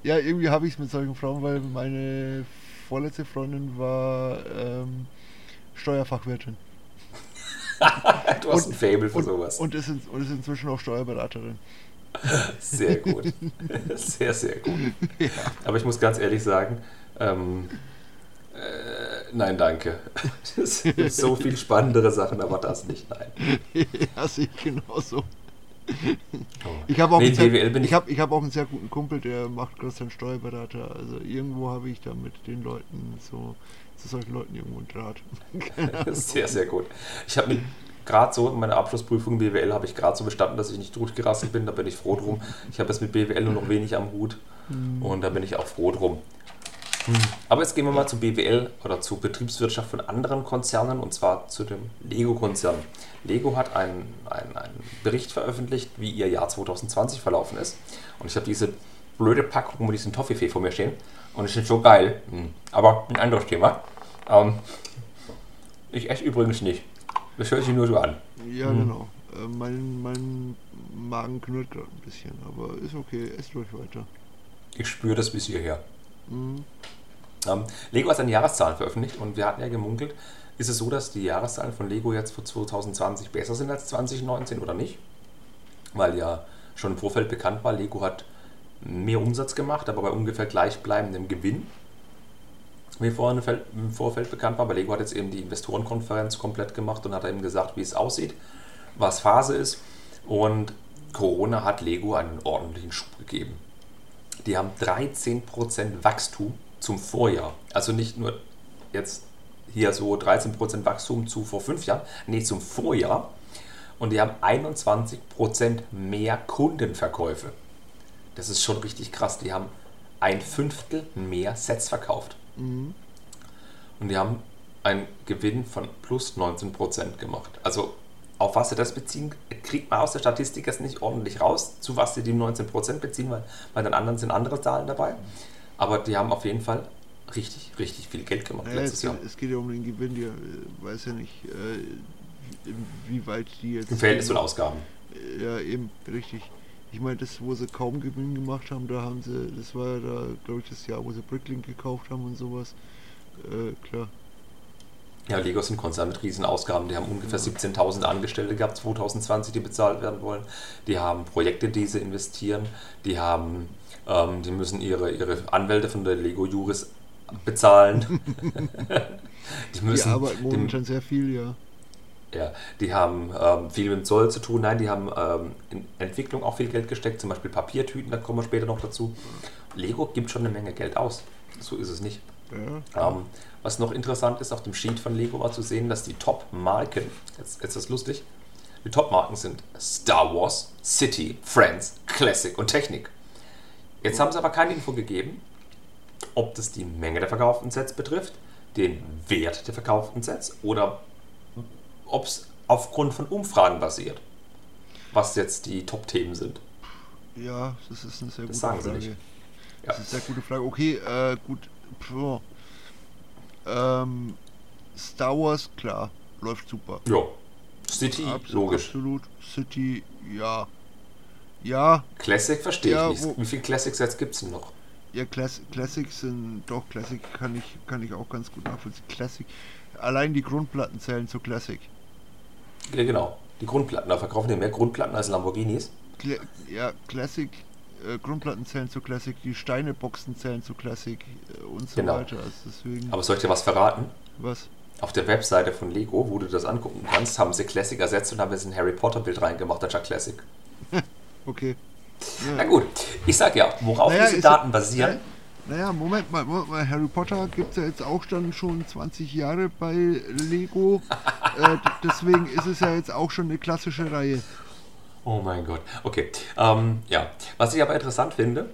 Ja, irgendwie habe ich es mit solchen Frauen, weil meine vorletzte Freundin war ähm, Steuerfachwirtin. Du hast Und- ein Fable für Und, sowas. und, ist in, und ist inzwischen auch Steuerberaterin. Sehr gut. Sehr, sehr gut. Ja. Aber ich muss ganz ehrlich sagen, ähm, äh, nein, danke. Es gibt so viel spannendere Sachen, aber das nicht, nein. ja, sehe ich genauso. Oh. Ich habe auch, Nee, sehr- ich hab, ich hab auch einen sehr guten Kumpel, der macht gerade seinen Steuerberater. Also irgendwo habe ich da mit den Leuten so zu solchen Leuten irgendwo einen Draht. Sehr, sehr gut. Ich habe mit gerade so, meine Abschlussprüfung in BWL habe ich gerade so bestanden, dass ich nicht durchgerasselt bin, da bin ich froh drum. Ich habe jetzt mit BWL nur noch wenig am Hut und da bin ich auch froh drum. Aber jetzt gehen wir mal zu BWL oder zu Betriebswirtschaft von anderen Konzernen und zwar zu dem Lego-Konzern. Lego hat einen, einen, einen Bericht veröffentlicht, wie ihr Jahr 2020 verlaufen ist. Und ich habe diese blöde Packung mit diesem Toffifee vor mir stehen und es ist so geil. Hm. Aber ein anderes Thema. Ähm, ich esse übrigens nicht. Das hört sich nur so an. Ja, Hm. genau. Äh, mein, mein Magen knurrt gerade ein bisschen, aber ist okay, esst ruhig weiter. Ich spüre das bis hierher. Mhm. Ähm, Lego hat seine Jahreszahlen veröffentlicht und wir hatten ja gemunkelt, ist es so, dass die Jahreszahlen von Lego jetzt für 2020 besser sind als 2019 oder nicht? Weil ja schon im Vorfeld bekannt war, Lego hat mehr Umsatz gemacht, aber bei ungefähr gleichbleibendem Gewinn. Wie vorhin im Feld- im Vorfeld bekannt war, aber Lego hat jetzt eben die Investorenkonferenz komplett gemacht und hat eben gesagt, wie es aussieht, was Phase ist. Und Corona hat Lego einen ordentlichen Schub gegeben. Die haben 13% Wachstum zum Vorjahr. Also nicht nur jetzt hier so 13% Wachstum zu vor fünf Jahren, nee, zum Vorjahr. Und die haben 21% mehr Kundenverkäufe. Das ist schon richtig krass. Die haben ein Fünftel mehr Sets verkauft. Mhm. Und die haben einen Gewinn von plus 19% gemacht. Also auf was sie das beziehen, kriegt man aus der Statistik jetzt nicht ordentlich raus, zu was sie die 19% beziehen, weil bei den anderen sind andere Zahlen dabei. Aber die haben auf jeden Fall richtig, richtig viel Geld gemacht Naja, es, letztes Jahr. geht, es geht ja um den Gewinn, die äh, weiß ja nicht, äh, wie weit die jetzt. Im Verhältnis zu den Ausgaben. Ja, eben, richtig. Ich meine, das, wo sie kaum Gewinn gemacht haben, da haben sie, das war ja da, glaube ich, das Jahr, wo sie Bricklink gekauft haben und sowas. Äh, klar. Ja, Lego ist ein Konzern mit riesen Ausgaben. Die haben ungefähr 17.000 Angestellte gehabt 2020, die bezahlt werden wollen. Die haben Projekte, die sie investieren. Die haben, ähm, die müssen ihre, ihre Anwälte von der Lego Juris bezahlen. die Die müssen, arbeiten die, momentan sehr viel, ja. Ja, die haben ähm, viel mit Zoll zu tun. Nein, die haben ähm, in Entwicklung auch viel Geld gesteckt, zum Beispiel Papiertüten, da kommen wir später noch dazu. Lego gibt schon eine Menge Geld aus. So ist es nicht. ja. Ähm, was noch interessant ist, auf dem Sheet von Lego war zu sehen, dass die Top-Marken, jetzt, jetzt ist das lustig, die Top-Marken sind Star Wars, City, Friends, Classic und Technik. Jetzt haben sie aber keine Info gegeben, ob das die Menge der verkauften Sets betrifft, den Wert der verkauften Sets oder ob es aufgrund von Umfragen basiert, was jetzt die Top-Themen sind. Ja, das ist eine sehr gute sagen sie Frage. nicht. Das ist eine sehr gute Frage. Okay, äh, gut. Puh. Ähm, Star Wars, klar, läuft super. Ja, City, Abs- logisch. Absolut. City, ja, Ja, Classic verstehe Ja, ich nicht. Wie viele Classic-Sets gibt es denn noch? ja, Class Classics sind doch Classic kann ich kann ich auch ganz gut nachvollziehen. Classic. Allein die Grundplatten zählen zu Classic. Ja, genau. Die Grundplatten. Da verkaufen die mehr Grundplatten als Lamborghinis. Cla ja, Classic äh, Grundplatten zählen zu Classic, die Steineboxen zählen zu Classic äh, und so Genau. weiter. Also deswegen Aber soll ich dir was verraten? was? Auf der Webseite von Lego, wo du das angucken kannst, haben sie Classic ersetzt und haben jetzt ein Harry Potter Bild reingemacht, anstatt Classic. Okay. Na gut, ich sag ja, worauf Naja, diese ja- Daten basieren. Naja, Moment mal, Moment mal, Harry Potter gibt es ja jetzt auch dann schon 20 Jahre bei Lego. äh, deswegen ist es ja jetzt auch schon eine klassische Reihe. Oh mein Gott. Okay. Ähm, ja. Was ich aber interessant finde,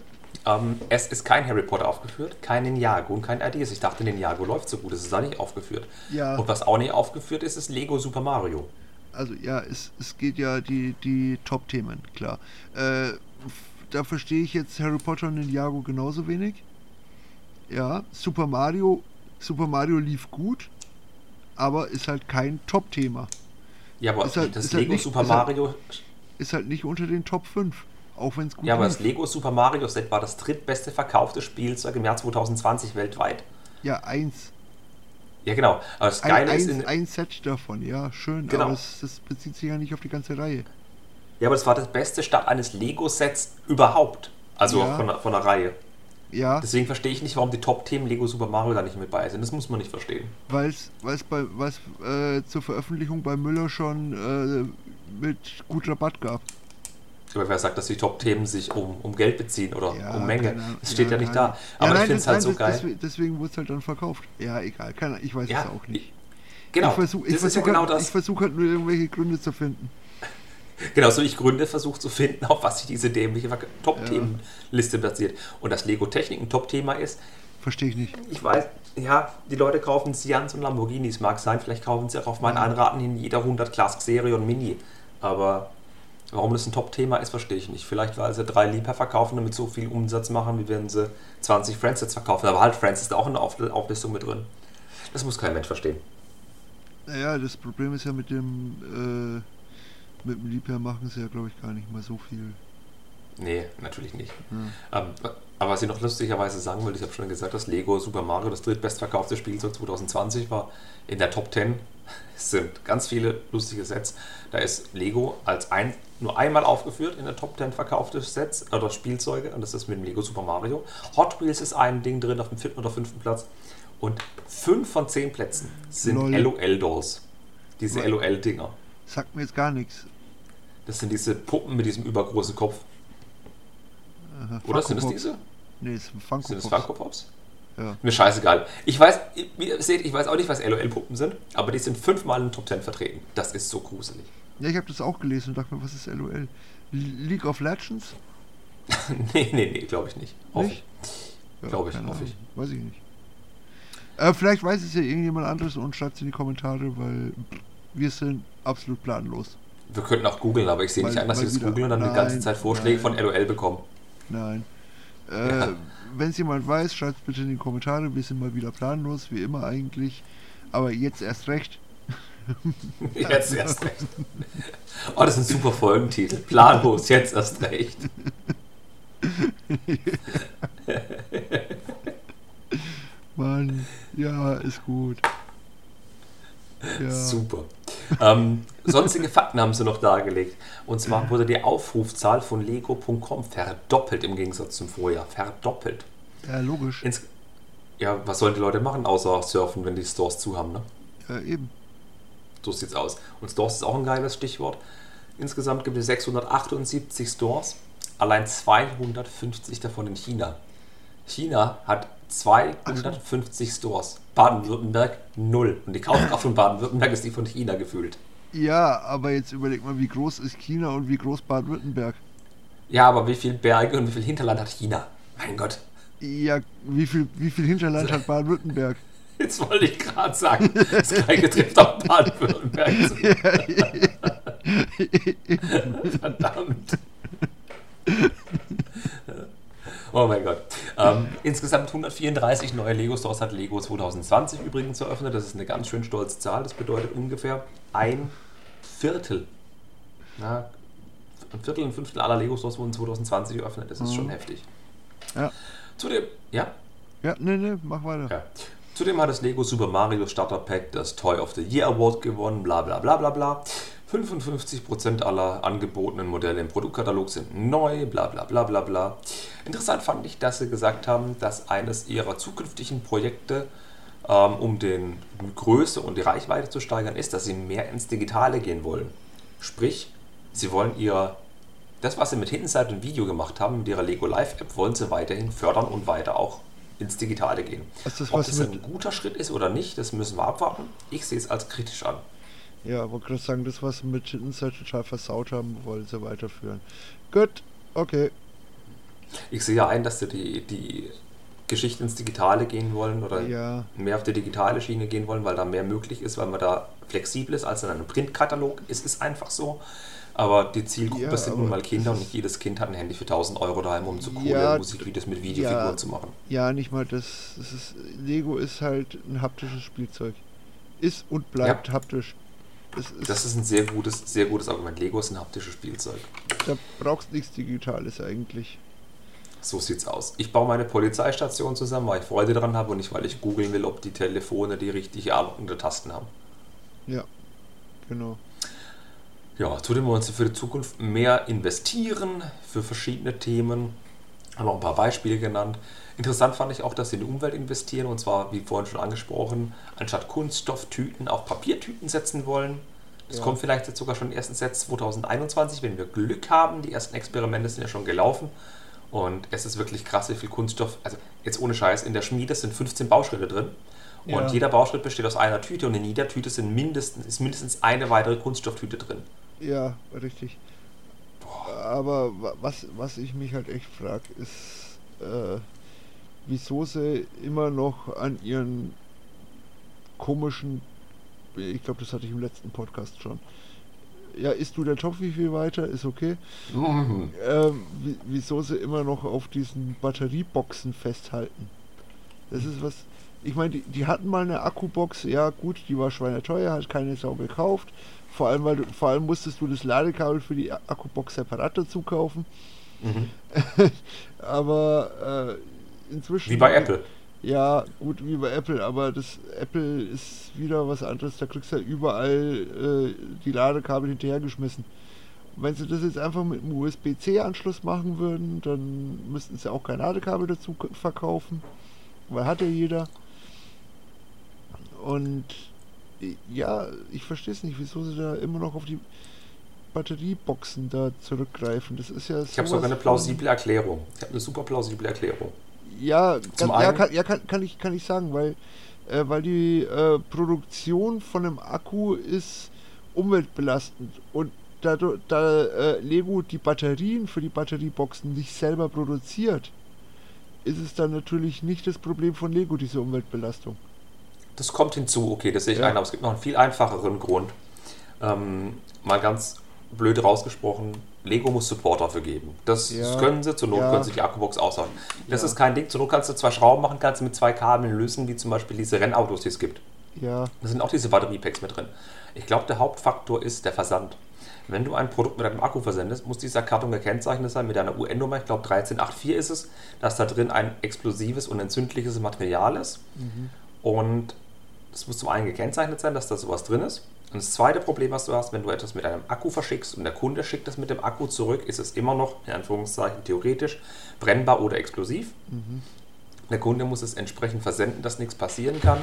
ähm, es ist kein Harry Potter aufgeführt, kein Ninjago und kein Ideas. Ich dachte, Ninjago läuft so gut, es ist da nicht aufgeführt. Ja. Und was auch nicht aufgeführt ist, ist Lego Super Mario. Also ja, es, es geht ja die, die Top-Themen, klar. Äh, da verstehe ich jetzt Harry Potter und Ninjago genauso wenig. Ja, Super Mario, Super Mario lief gut, aber ist halt kein Top-Thema. Ja, aber Ist halt- das ist halt Lego nicht- Super ist halt- Mario. Ist halt nicht unter den Top 5, auch wenn es gut Ja, aber lief. das Lego Super Mario Set war das drittbeste verkaufte Spielzeug im Jahr 2020 weltweit. Ja, eins. Ja, genau. Aber das Ein, Geile ein, ist, in, ein Set davon, ja, schön. Genau. Aber das, das bezieht sich ja nicht auf die ganze Reihe. ja, aber das war das beste Start eines Lego-Sets überhaupt. Also Ja. von, von der Reihe. Ja, Deswegen verstehe ich nicht, warum die Top-Themen Lego Super Mario da nicht mit bei sind. Das muss man nicht verstehen. weil es bei weil's, äh, zur Veröffentlichung bei Müller schon äh, mit gut Rabatt gab. Aber wer sagt, dass die Top-Themen sich um, um Geld beziehen oder Ja, um Menge? keine. Das steht ja, nicht keine- da. Aber ja, ich nein, finde das- es halt nein, so geil. Deswegen, deswegen wurde es halt dann verkauft. Ja, egal. Keine, ich weiß Ja, es auch nicht. Genau, Ich versuche ich ja versuch genau halt, ich das. versuch halt nur irgendwelche Gründe zu finden. Genauso wie ich Gründe versuche zu finden, auf was sich diese dämliche Top-Themenliste basiert. Und dass Lego Technik ein Top-Thema ist, Verstehe ich nicht. ich weiß, ja, die Leute kaufen Sians und Lamborghinis, mag sein. Vielleicht kaufen sie auch auf meinen Anraten in jeder 100 Classic Serie und Mini. Aber warum das ein Top-Thema ist, verstehe ich nicht. Vielleicht, weil sie drei Liebherr verkaufen und mit so viel Umsatz machen, wie wenn sie 20 Friends-Sets verkaufen. Aber halt, Friends ist auch in der Auf Auflistung mit drin. Das muss kein Mensch verstehen. Naja, das Problem ist ja mit dem äh, mit dem Liebherr machen sie ja, glaube ich, gar nicht mal so viel. Nee, natürlich nicht. Ja. Ähm, aber was ich noch lustigerweise sagen will, ich habe schon gesagt, dass Lego Super Mario das drittbestverkaufte Spielzeug 2020 war. In der Top 10 Es sind ganz viele lustige Sets. Da ist Lego als ein, nur einmal aufgeführt in der Top 10 verkaufte Sets oder Spielzeuge und das ist mit dem Lego Super Mario. Hot Wheels ist ein Ding drin auf dem vierten oder fünften Platz und fünf von zehn Plätzen sind Lol. LOL-Dolls. Diese Lol. LOL-Dinger. Sagt mir jetzt gar nichts. Das sind diese Puppen mit diesem übergroßen Kopf. Aha, Oder sind Pop. diese? Nee, es sind Funko Sind es Pops. Funko Pops? Ja. Mir scheißegal. Ich weiß, ihr seht, ich weiß auch nicht, was LOL-Puppen sind, aber die sind fünfmal in den Top 10 vertreten. Das ist so gruselig. ja, ich habe das auch gelesen und dachte mir, was ist LOL? League of Legends? nee, nee, nee, glaube ich nicht. Hoffe Nicht? ich. Glaube ich, hoffe ich. Weiß ich nicht. Äh, vielleicht weiß es ja irgendjemand anderes und schreibt es in die Kommentare, weil wir sind absolut planlos. Wir könnten auch googeln, aber ich sehe nicht ein, dass wir das googeln und dann die ganze Nein, Zeit Vorschläge nein. von LOL bekommen. Nein. Äh, Ja. Wenn es jemand weiß, schreibt es bitte in die Kommentare. Wir sind mal wieder planlos, wie immer eigentlich. Aber jetzt erst recht. Jetzt erst recht. Oh, das ist ein super Folgentitel. Planlos, jetzt erst recht. Mann, ja, ist gut. Ja. Super. Ähm, sonstige Fakten haben sie noch dargelegt. Und zwar wurde die Aufrufzahl von Lego.com verdoppelt im Gegensatz zum Vorjahr. Verdoppelt. ja, logisch. Ins ja, was sollen die Leute machen, außer surfen, wenn die Stores zu haben, ne? Ja, eben. So sieht's aus. Und Stores ist auch ein geiles Stichwort. Insgesamt gibt es 678 Stores, allein 250 davon in China. China hat 250 Stores. Baden-Württemberg null. Und die Kaufkraft von Baden-Württemberg ist die von China gefühlt. Ja, aber jetzt überleg mal, wie groß ist China und wie groß Baden-Württemberg? Ja, aber wie viel Berge und wie viel Hinterland hat China? Mein Gott. Ja, wie viel, wie viel Hinterland hat Baden-Württemberg? Jetzt wollte ich gerade sagen, das gleiche trifft auch Baden-Württemberg. Verdammt. Oh mein Gott. Ähm, insgesamt 134 neue Lego-Stores hat Lego 2020 übrigens eröffnet. Das ist eine ganz schön stolze Zahl. Das bedeutet ungefähr ein Viertel. Na, ein Viertel, ein Fünftel aller Lego-Stores wurden 2020 eröffnet. Das ist Mhm. schon heftig. Ja. Zudem, ja, Ja, nee, nee, mach weiter. ja. Zudem hat das Lego Super Mario Starter Pack das Toy of the Year Award gewonnen, bla bla bla bla bla. 55% aller angebotenen Modelle im Produktkatalog sind neu, bla bla bla bla bla. Interessant fand ich, dass sie gesagt haben, dass eines ihrer zukünftigen Projekte, ähm, um den die Größe und die Reichweite zu steigern, ist, dass sie mehr ins Digitale gehen wollen. Sprich, sie wollen ihr, das, was sie mit Hidden und Video gemacht haben, mit ihrer Lego Live App, wollen sie weiterhin fördern und weiter auch ins Digitale gehen. Das Ob das ein guter Schritt ist oder nicht, das müssen wir abwarten. Ich sehe es als kritisch an. Ja, wollte gerade sagen, das, was wir mit Inside total versaut haben, wollen sie weiterführen. Gut, okay. Ich sehe ja ein, dass sie die, die Geschichte ins Digitale gehen wollen oder Ja. mehr auf die digitale Schiene gehen wollen, weil da mehr möglich ist, weil man da flexibel ist als in einem Printkatalog. Es ist einfach so. Aber die Zielgruppe Ja, sind nun mal Kinder und nicht jedes Kind hat ein Handy für 1000 Euro daheim, um zu coole Ja, Musikvideos mit Videofiguren ja. zu machen. Ja, nicht mal das. das ist, Lego ist halt ein haptisches Spielzeug. Ist und bleibt haptisch. Ist, Das ist ein sehr gutes, sehr gutes Argument. Lego ist ein haptisches Spielzeug. da brauchst nichts Digitales eigentlich. So sieht's aus. Ich baue meine Polizeistation zusammen, weil ich Freude daran habe und nicht, weil ich googeln will, ob die Telefone die richtige Anordnung der Tasten haben. Ja, genau. Ja, zudem wollen sie für die Zukunft mehr investieren für verschiedene Themen. Haben auch ein paar Beispiele genannt. Interessant fand ich auch, dass sie in die Umwelt investieren und zwar, wie vorhin schon angesprochen, anstatt Kunststofftüten auf Papiertüten setzen wollen. Das Ja. kommt vielleicht jetzt sogar schon im ersten Set 2021, wenn wir Glück haben. Die ersten Experimente sind ja schon gelaufen. Und es ist wirklich krass, wie viel Kunststoff, also jetzt ohne Scheiß, in der Schmiede sind 15 Bauschritte drin. Und Ja. jeder Bauschritt besteht aus einer Tüte und in jeder Tüte sind mindestens, ist mindestens eine weitere Kunststofftüte drin. Ja, richtig. Aber wa- was, was ich mich halt echt frage, ist, äh, wieso sie immer noch an ihren komischen, ich glaube, das hatte ich im letzten Podcast schon. Ja, isst du der Topf wie viel weiter? Ist okay. Mhm. Ähm, wie, wieso sie immer noch auf diesen Batterieboxen festhalten? Das ist was. Ich meine, die, die hatten mal eine Akkubox, ja gut, die war schweineteuer, hat keine Sau gekauft. Vor allem, weil du, vor allem musstest du das Ladekabel für die Akkubox separat dazu kaufen. Mhm. Aber äh, inzwischen. Wie bei Apple. Ja, gut, wie bei Apple, aber das Apple ist wieder was anderes. Da kriegst du ja überall äh, die Ladekabel hinterhergeschmissen. Wenn sie das jetzt einfach mit einem USB-C-Anschluss machen würden, dann müssten sie auch kein Ladekabel dazu verkaufen, weil hat ja jeder. Und ja, ich verstehe es nicht, wieso sie da immer noch auf die Batterieboxen da zurückgreifen. Das ist ja Ich habe sogar eine plausible Erklärung. Ich habe eine super plausible Erklärung. Ja, kann, ja, kann, ja kann, kann, ich, kann ich sagen, weil, äh, weil die äh, Produktion von einem Akku ist umweltbelastend und da, da äh, Lego die Batterien für die Batterieboxen nicht selber produziert, ist es dann natürlich nicht das Problem von Lego, diese Umweltbelastung. Das kommt hinzu, okay, das sehe ich Ja. ein, aber es gibt noch einen viel einfacheren Grund. Ähm, mal ganz blöd rausgesprochen, Lego muss Support dafür geben. Das, Ja. können sie, zur Not Ja. können sie die Akkubox austauschen. Das Ja. ist kein Ding, zur Not kannst du zwei Schrauben machen, kannst du mit zwei Kabeln lösen, wie zum Beispiel diese Rennautos, die es gibt. Ja, Da sind auch diese Batteriepacks mit drin. Ich glaube, der Hauptfaktor ist der Versand. Wenn du ein Produkt mit einem Akku versendest, muss dieser Karton gekennzeichnet sein mit einer UN-Nummer, ich glaube 1384 ist es, dass da drin ein explosives und entzündliches Material ist. Und es muss zum einen gekennzeichnet sein, dass da sowas drin ist. Und das zweite Problem, was du hast, wenn du etwas mit einem Akku verschickst und der Kunde schickt es mit dem Akku zurück, ist es immer noch, in Anführungszeichen theoretisch, brennbar oder explosiv. Der Kunde muss es entsprechend versenden, dass nichts passieren kann.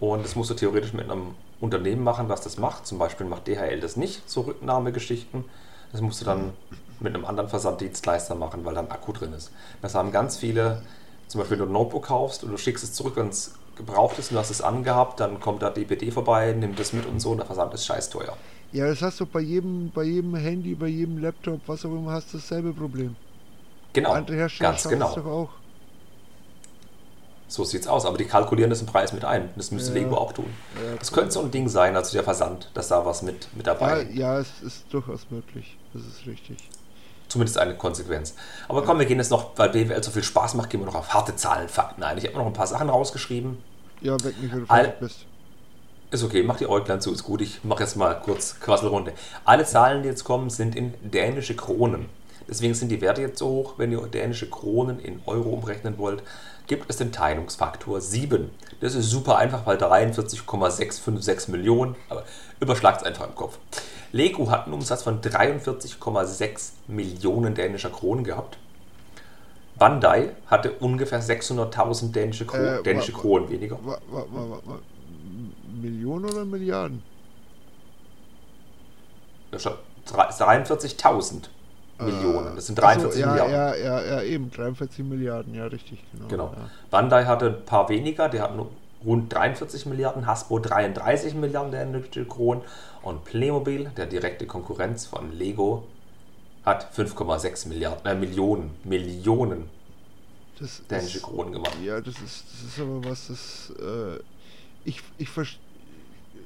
Und das musst du theoretisch mit einem Unternehmen machen, was das macht. Zum Beispiel macht DHL das nicht, so Rücknahmegeschichten. Das musst du dann mit einem anderen Versanddienstleister machen, weil da ein Akku drin ist. Das haben ganz viele, zum Beispiel wenn du ein Notebook kaufst und du schickst es zurück, wenn es gebraucht ist und du hast es angehabt, dann kommt da DPD vorbei, nimmt es mit und so und der Versand ist scheiß teuer. ja, das hast du bei jedem, bei jedem Handy, bei jedem Laptop, was auch immer, hast du dasselbe Problem. Genau, Andere Hersteller ganz genau. doch auch. So sieht's aus, aber die kalkulieren das im Preis mit ein. Das müsste Ja. Lego auch tun. Ja, Das könnte so ein Ding sein, also der Versand, dass da was mit, mit dabei Ja, ja, es ist durchaus möglich. Das ist richtig. Zumindest eine Konsequenz. Aber komm, wir gehen jetzt noch, weil BWL so viel Spaß macht, gehen wir noch auf harte Zahlen, Fakten ein. Ich habe noch ein paar Sachen rausgeschrieben. Ja, weg mich, wenn du Al- fertig bist. Ist okay, mach die Äuglein zu, ist gut. Ich mache jetzt mal kurz Quasselrunde. Alle Zahlen, die jetzt kommen, sind in dänische Kronen. Deswegen sind die Werte jetzt so hoch. Wenn ihr dänische Kronen in Euro umrechnen wollt, gibt es den Teilungsfaktor 7. Das ist super einfach, weil 43,656 Millionen, aber überschlagt es einfach im Kopf. Lego hat einen Umsatz von 43,6 Millionen dänischer Kronen gehabt. Bandai hatte ungefähr 600.000 dänische, Kro Äh, dänische Kronen weniger. Millionen oder Milliarden? Ja, schon 43.000 Millionen. Das sind Ach so, 43 ja, Milliarden. Ja, ja, ja, eben. 43 Milliarden, ja, richtig, genau. Genau. Ja. Bandai hatte ein paar weniger, die hatten rund 43 Milliarden, Hasbro 33 Milliarden dänische Kronen und Playmobil, der direkte Konkurrenz von Lego, hat 5,6 Milliarden, äh, Millionen, Millionen Das dänische ist, Kronen gemacht. Ja, das ist, das ist aber was, das. Äh, ich, ich verstehe.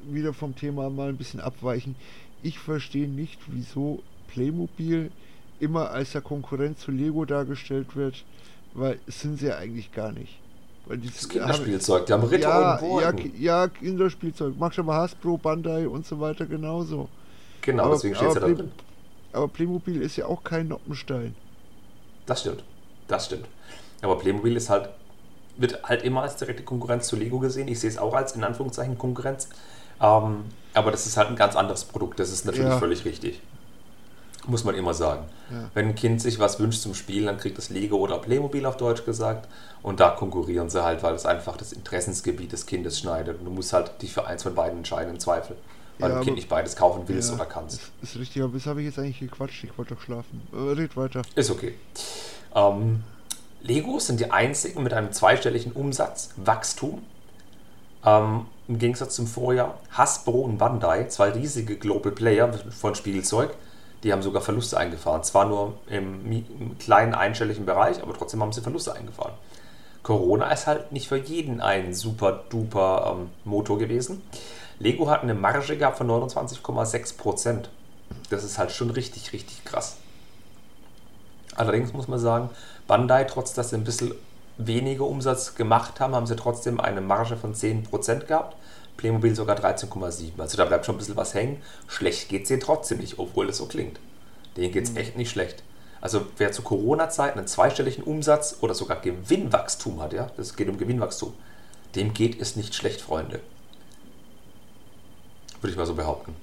Wieder vom Thema mal ein bisschen abweichen. Ich verstehe nicht, wieso Playmobil immer als der Konkurrent zu Lego dargestellt wird, weil es sind sie ja eigentlich gar nicht. Weil die Das Kinderspielzeug, die haben Ritter ja, und Burgen. ja, ja, Kinderspielzeug. Mach schon mal Hasbro, Bandai und so weiter genauso. genau, aber- deswegen steht es ja aber da drin. Aber Playmobil ist ja auch kein Noppenstein. Das stimmt. Das stimmt. Aber Playmobil ist halt, wird halt immer als direkte Konkurrenz zu Lego gesehen. Ich sehe es auch als in Anführungszeichen Konkurrenz. Ähm, aber das ist halt ein ganz anderes Produkt. Das ist natürlich Ja. völlig richtig. Muss man immer sagen. Ja. Wenn ein Kind sich was wünscht zum Spielen, dann kriegt es Lego oder Playmobil auf Deutsch gesagt. Und da konkurrieren sie halt, weil es einfach das Interessensgebiet des Kindes schneidet. Und du musst halt dich für eins von beiden entscheiden im Zweifel. Weil Ja, du Kind nicht beides kaufen willst Ja, oder kannst. Ist, ist richtig, aber bis habe ich jetzt eigentlich gequatscht. Ich wollte doch schlafen. Äh, red weiter. Ist okay. Ähm, Lego sind die einzigen mit einem zweistelligen Umsatzwachstum. Ähm, Im Gegensatz zum Vorjahr Hasbro und Bandai, zwei riesige Global Player von Spielzeug, die haben sogar Verluste eingefahren. Zwar nur im, kleinen einstelligen Bereich, aber trotzdem haben sie Verluste eingefahren. Corona ist halt nicht für jeden ein super duper ähm, Motor gewesen. Lego hat eine Marge gehabt von 29,6%. Das ist halt schon richtig, richtig krass. Allerdings muss man sagen, Bandai, trotz dass sie ein bisschen weniger Umsatz gemacht haben, haben sie trotzdem eine Marge von 10% gehabt. Playmobil sogar 13,7. Also da bleibt schon ein bisschen was hängen. Schlecht geht es denen trotzdem nicht, obwohl es so klingt. Denen geht es echt nicht schlecht. Also wer zu Corona-Zeiten einen zweistelligen Umsatz oder sogar Gewinnwachstum hat, ja, das geht um Gewinnwachstum, dem geht es nicht schlecht, Freunde. Würde ich mal so behaupten.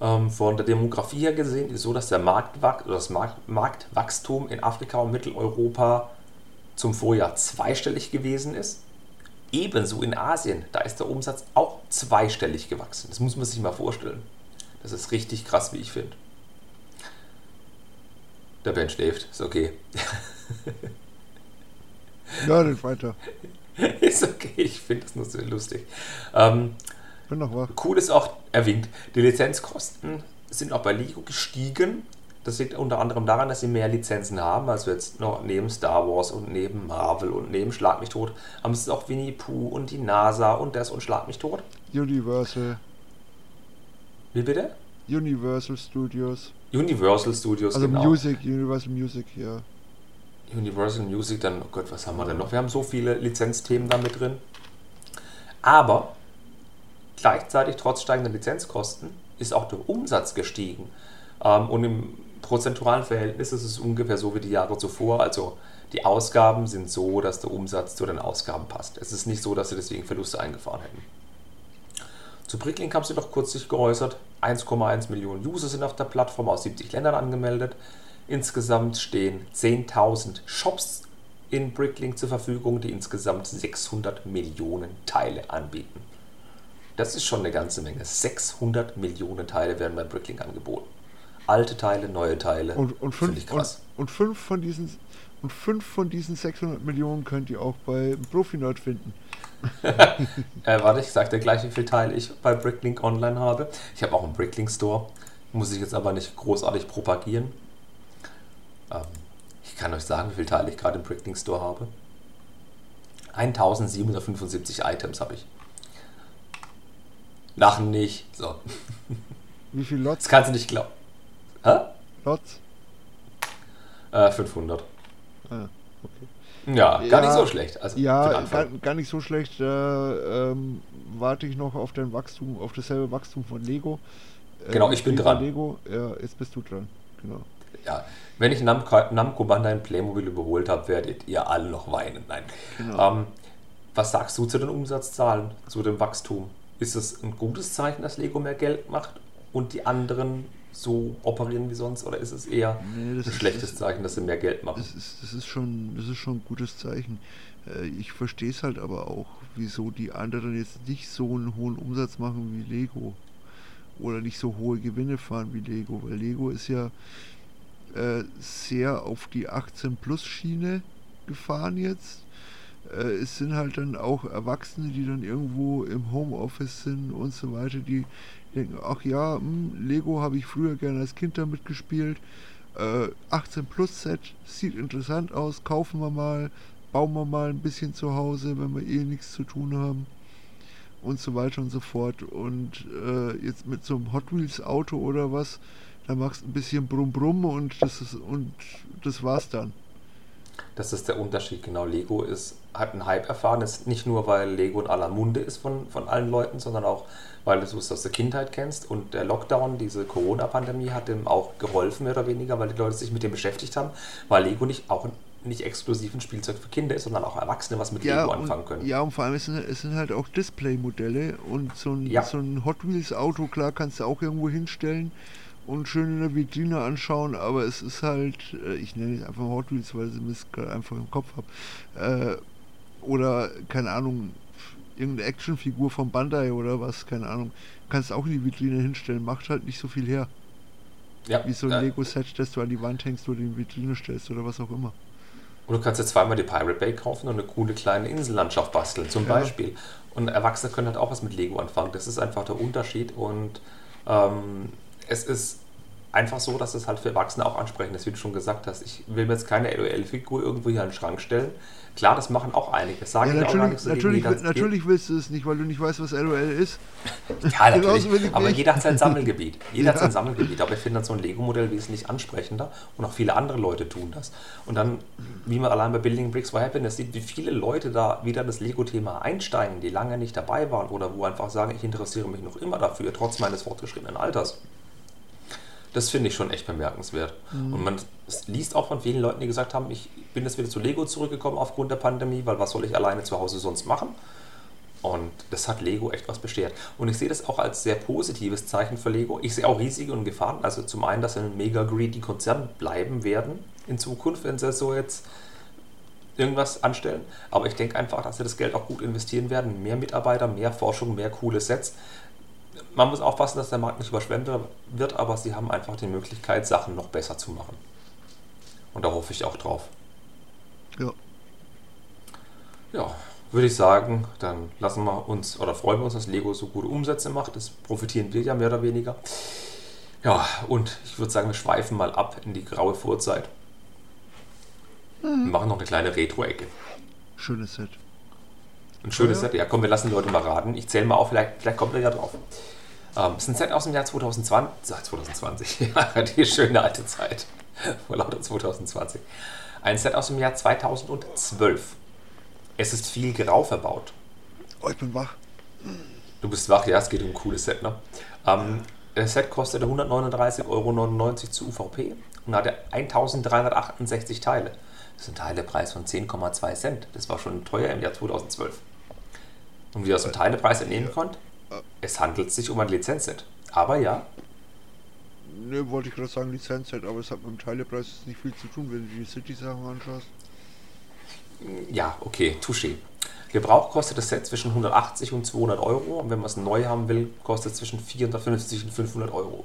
Ähm, von der Demografie her gesehen ist es so, dass der Marktwach oder das Markt Marktwachstum in Afrika und Mitteleuropa zum Vorjahr zweistellig gewesen ist. Ebenso in Asien, da ist der Umsatz auch zweistellig gewachsen. Das muss man sich mal vorstellen. Das ist richtig krass, wie ich finde. Der Ben schläft, ist okay. Ja, red weiter. ist okay, ich finde das nur so lustig. Ähm, Bin noch wach. Cool ist auch, er winkt, die Lizenzkosten sind auch bei Lego gestiegen. Das liegt unter anderem daran, dass sie mehr Lizenzen haben. Also jetzt noch neben Star Wars und neben Marvel und neben Schlag mich tot haben sie auch Winnie Pooh und die NASA und das und Schlag mich tot. Universal. Wie bitte? Universal Studios. Universal Studios, Also genau. Music, Universal Music, ja. Universal Music, dann, oh Gott, was haben wir denn noch? Wir haben so viele Lizenzthemen da mit drin. Aber gleichzeitig, trotz steigender Lizenzkosten, ist auch der Umsatz gestiegen. Ähm, und im prozentualen Verhältnis ist es ungefähr so wie die Jahre zuvor. Also die Ausgaben sind so, dass der Umsatz zu den Ausgaben passt. Es ist nicht so, dass sie deswegen Verluste eingefahren hätten. Zu Bricklink haben sie noch kürzlich geäußert. 1,1 Millionen User sind auf der Plattform aus 70 Ländern angemeldet. Insgesamt stehen 10.000 Shops in Bricklink zur Verfügung, die insgesamt 600 Millionen Teile anbieten. Das ist schon eine ganze Menge. 600 Millionen Teile werden bei Bricklink angeboten. Alte Teile, neue Teile. Und, und, fünf, und, krass. und, fünf von diesen, und fünf von diesen 600 Millionen könnt ihr auch bei Profinerd finden. Äh, warte, ich sag dir gleich, wie viele Teile ich bei Bricklink online habe. Ich habe auch einen Bricklink Store. Muss ich jetzt aber nicht großartig propagieren. Ähm, ich kann euch sagen, wie viele Teile ich gerade im Bricklink Store habe. 1775 Items habe ich. Lachen nicht. So. Wie viel Lots? Das kannst du nicht glauben. Hä? Lots? Äh, 500. Ah. okay. Ja, gar Ja, nicht so schlecht. Also Ja, gar, gar nicht so schlecht. Da ähm, warte ich noch auf dein Wachstum, auf dasselbe Wachstum von Lego. Äh, Genau, ich bin Lego, dran. Lego, ja, jetzt bist du dran. Genau. Ja, wenn ich Namco, Namco Bandai in Playmobil überholt habe, werdet ihr alle noch weinen. Nein. Genau. Ähm, was sagst du zu den Umsatzzahlen, zu dem Wachstum? Ist es ein gutes Zeichen, dass Lego mehr Geld macht und die anderen so operieren wie sonst? Oder ist es eher Nee, das ein ist- schlechtes das- Zeichen, dass sie mehr Geld machen? Das ist, das ist schon, das ist schon ein gutes Zeichen. Äh, Ich verstehe es halt aber auch, wieso die anderen jetzt nicht so einen hohen Umsatz machen wie Lego. Oder nicht so hohe Gewinne fahren wie Lego. Weil Lego ist ja äh, sehr auf die 18-Plus-Schiene gefahren jetzt. Äh, es sind halt dann auch Erwachsene, die dann irgendwo im Homeoffice sind und so weiter, die denken, ach ja, hm, Lego habe ich früher gerne als Kind damit gespielt. Äh, 18 Plus Set sieht interessant aus, kaufen wir mal, bauen wir mal ein bisschen zu Hause, wenn wir eh nichts zu tun haben und so weiter und so fort. Und äh, jetzt mit so einem Hot Wheels Auto oder was, da machst du ein bisschen Brumm Brumm und das ist und das war's dann. Das ist der Unterschied, genau. Lego ist, hat einen Hype erfahren, ist nicht nur, weil Lego in aller Munde ist von, von allen Leuten, sondern auch, weil du es aus der Kindheit kennst. Und der Lockdown, diese Corona-Pandemie, hat dem auch geholfen, mehr oder weniger, weil die Leute sich mit dem beschäftigt haben, weil Lego nicht auch nicht exklusiv ein Spielzeug für Kinder ist, sondern auch Erwachsene was mit Lego anfangen und, können. ja, und vor allem es sind, es sind halt auch Display-Modelle und so ein, Ja. so ein Hot Wheels Auto, klar, kannst du auch irgendwo hinstellen und schön in der Vitrine anschauen, aber es ist halt, äh, ich nenne es einfach Hot Wheels, weil ich es gerade einfach im Kopf habe. Äh, oder, keine Ahnung, irgendeine Actionfigur von Bandai oder was, keine Ahnung. Kannst auch in die Vitrine hinstellen, macht halt nicht so viel her. Ja, Wie so ein äh, Lego-Set, das du an die Wand hängst oder in die Vitrine stellst oder was auch immer. Und du kannst jetzt zweimal die Pirate Bay kaufen und eine coole kleine Insellandschaft basteln, zum Ja. Beispiel. Und Erwachsene können halt auch was mit Lego anfangen. Das ist einfach der Unterschied. Und ähm, es ist einfach so, dass es halt für Erwachsene auch ansprechend ist, wie du schon gesagt hast. Ich will mir jetzt keine LOL-Figur irgendwo hier in den Schrank stellen. Klar, das machen auch einige. Sage Ja, ich auch gar natürlich, nicht so natürlich, will- natürlich willst du es nicht, weil du nicht weißt, was LOL ist. Ja, natürlich. Aber jeder hat sein Sammelgebiet. Jeder hat Ja. sein Sammelgebiet. Aber ich finde dann so ein Lego-Modell wesentlich ansprechender und auch viele andere Leute tun das. Und dann, wie man allein bei Building Bricks for Happiness sieht, wie viele Leute da wieder in das Lego-Thema einsteigen, die lange nicht dabei waren oder wo einfach sagen, ich interessiere mich noch immer dafür, trotz meines fortgeschrittenen Alters. Das finde ich schon echt bemerkenswert. Und man es liest auch von vielen Leuten, die gesagt haben, ich bin jetzt wieder zu Lego zurückgekommen aufgrund der Pandemie, weil was soll ich alleine zu Hause sonst machen? Und das hat Lego echt was beschert. Und ich sehe das auch als sehr positives Zeichen für Lego. Ich sehe auch Risiken und Gefahren. Also zum einen, dass sie ein mega greedy Konzern bleiben werden in Zukunft, wenn sie so jetzt irgendwas anstellen. Aber ich denke einfach, dass sie das Geld auch gut investieren werden. Mehr Mitarbeiter, mehr Forschung, mehr coole Sets. Man muss aufpassen, dass der Markt nicht überschwemmt wird, aber sie haben einfach die Möglichkeit, Sachen noch besser zu machen. Und da hoffe ich auch drauf. Ja. Ja, würde ich sagen, dann lassen wir uns oder freuen wir uns, dass Lego so gute Umsätze macht. Das profitieren wir ja mehr oder weniger. Ja, und ich würde sagen, wir schweifen mal ab in die graue Vorzeit. Wir machen noch eine kleine Retro-Ecke. Schönes Set. Ein schönes. Set. Ja, komm, wir lassen die Leute mal raten. Ich zähle mal auf, vielleicht, vielleicht kommt er ja drauf. Ähm, ist ein Set aus dem Jahr 2020. Sag 2020. Ja, die schöne alte Zeit. Vor lauter 2020. Ein Set aus dem Jahr 2012. Es ist viel grau verbaut. Oh, ich bin wach. Du bist wach, ja, es geht um ein cooles Set, ne? Ähm, das Set kostete 139,99 Euro zu UVP und hatte 1368 Teile. Das ist ein Teilepreis von 10,2 Cent. Das war schon teuer im Jahr 2012. Und wie ihr aus dem Teilepreis entnehmen konnt, es handelt sich um ein Lizenzset. Aber ja, Ne, wollte ich gerade sagen, Lizenzset, aber es hat mit dem Teilepreis nicht viel zu tun, wenn du die City-Sachen anschaust. ja, okay, touché. Gebrauch kostet das Set zwischen 180 und 200 Euro. Und wenn man es neu haben will, kostet es zwischen 450 und 500 Euro.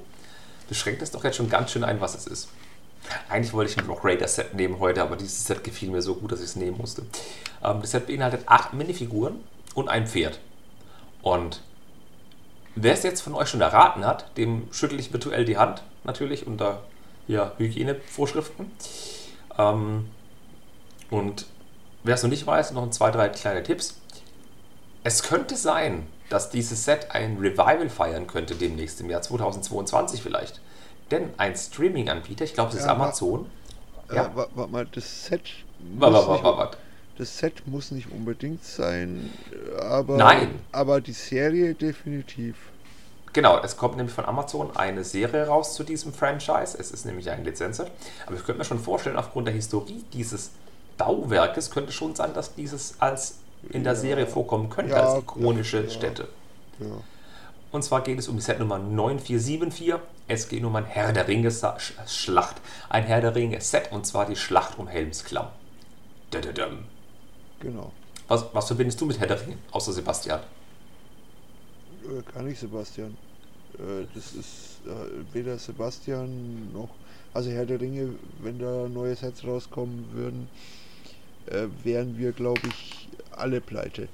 Das schränkt es doch jetzt schon ganz schön ein, was es ist. Eigentlich wollte ich ein Rock Raider Set nehmen heute, aber dieses Set gefiel mir so gut, dass ich es nehmen musste. Ähm, das Set beinhaltet acht Minifiguren und ein Pferd. Und wer es jetzt von euch schon erraten hat, dem schüttel ich virtuell die Hand, natürlich unter ja, Hygienevorschriften. Ähm, und wer es noch nicht weiß, noch ein, zwei, drei kleine Tipps. Es könnte sein, dass dieses Set ein Revival feiern könnte demnächst im Jahr 2022 vielleicht. Denn ein Streaming-Anbieter, ich glaube es ist Ja, Amazon, Ja. Ja. Äh, wa- warte mal, das Set Wa- muss wa- das Set muss nicht unbedingt sein, aber, Nein. aber die Serie definitiv. Genau, es kommt nämlich von Amazon eine Serie raus zu diesem Franchise. Es ist nämlich ein Lizenzset. Aber ich könnte mir schon vorstellen, aufgrund der Historie dieses Bauwerkes könnte schon sein, dass dieses als in der Ja. Serie vorkommen könnte, Ja, als ikonische ja. Stätte. Und zwar geht es um die Setnummer 9474. Es geht um ein Herr der Ringe Schlacht. Ein Herr der Ringe Set und zwar die Schlacht um Helmsklamm. Dadadam. Genau. Was, was verbindest du mit Herr der Ringe, außer Sebastian? Äh, Kann ich, Sebastian. Äh, Das ist äh, weder Sebastian noch. Also Herr der Ringe, wenn da neue Sets rauskommen würden, äh, wären wir, glaube ich, alle pleite.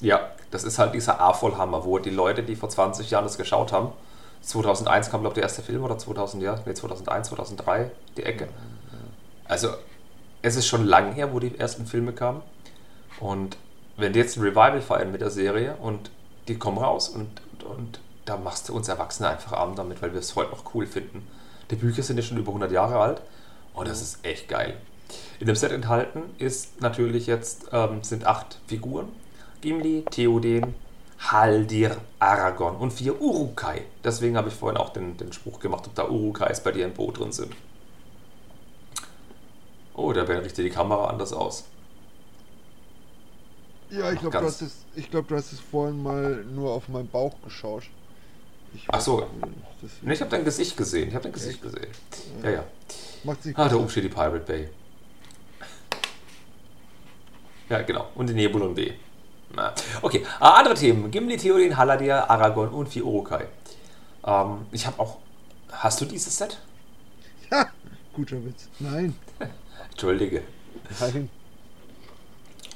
Ja, das ist halt dieser A-Vollhammer, wo die Leute, die vor 20 Jahren das geschaut haben, 2001 kam, glaube ich, der erste Film oder 2000, ja, nee, 2001, 2003, die Ecke. Also, es ist schon lang her, wo die ersten Filme kamen. Und wenn die jetzt ein Revival feiern mit der Serie und die kommen raus und, und, und da machst du uns Erwachsene einfach arm damit, weil wir es heute noch cool finden. Die Bücher sind ja schon über 100 Jahre alt und das ist echt geil. In dem Set enthalten ist natürlich jetzt ähm, sind acht Figuren. Gimli, Theoden, Haldir, Aragorn und vier Urukai. Deswegen habe ich vorhin auch den, den Spruch gemacht, ob da Urukais bei dir im Boot drin sind. Oh, da Ben richtet die Kamera anders aus. Ja, ich glaube, du, hast es- ich glaub, du hast es vorhin mal nur auf meinen Bauch geschaut. Ich Ach so. Das Ne, ich habe dein Gesicht gesehen. Ich habe dein Gesicht gesehen. Ja, ja. macht sich Ah, da oben steht die Pirate Bay. Ja, genau. Und die Nebulon B. Na, okay, äh, andere Themen. Gimli, Theoden, Haladir, Aragorn und vier Urukai. Ähm, ich habe auch... Hast du dieses Set? Ha! Guter Witz. Nein. Entschuldige. Nein.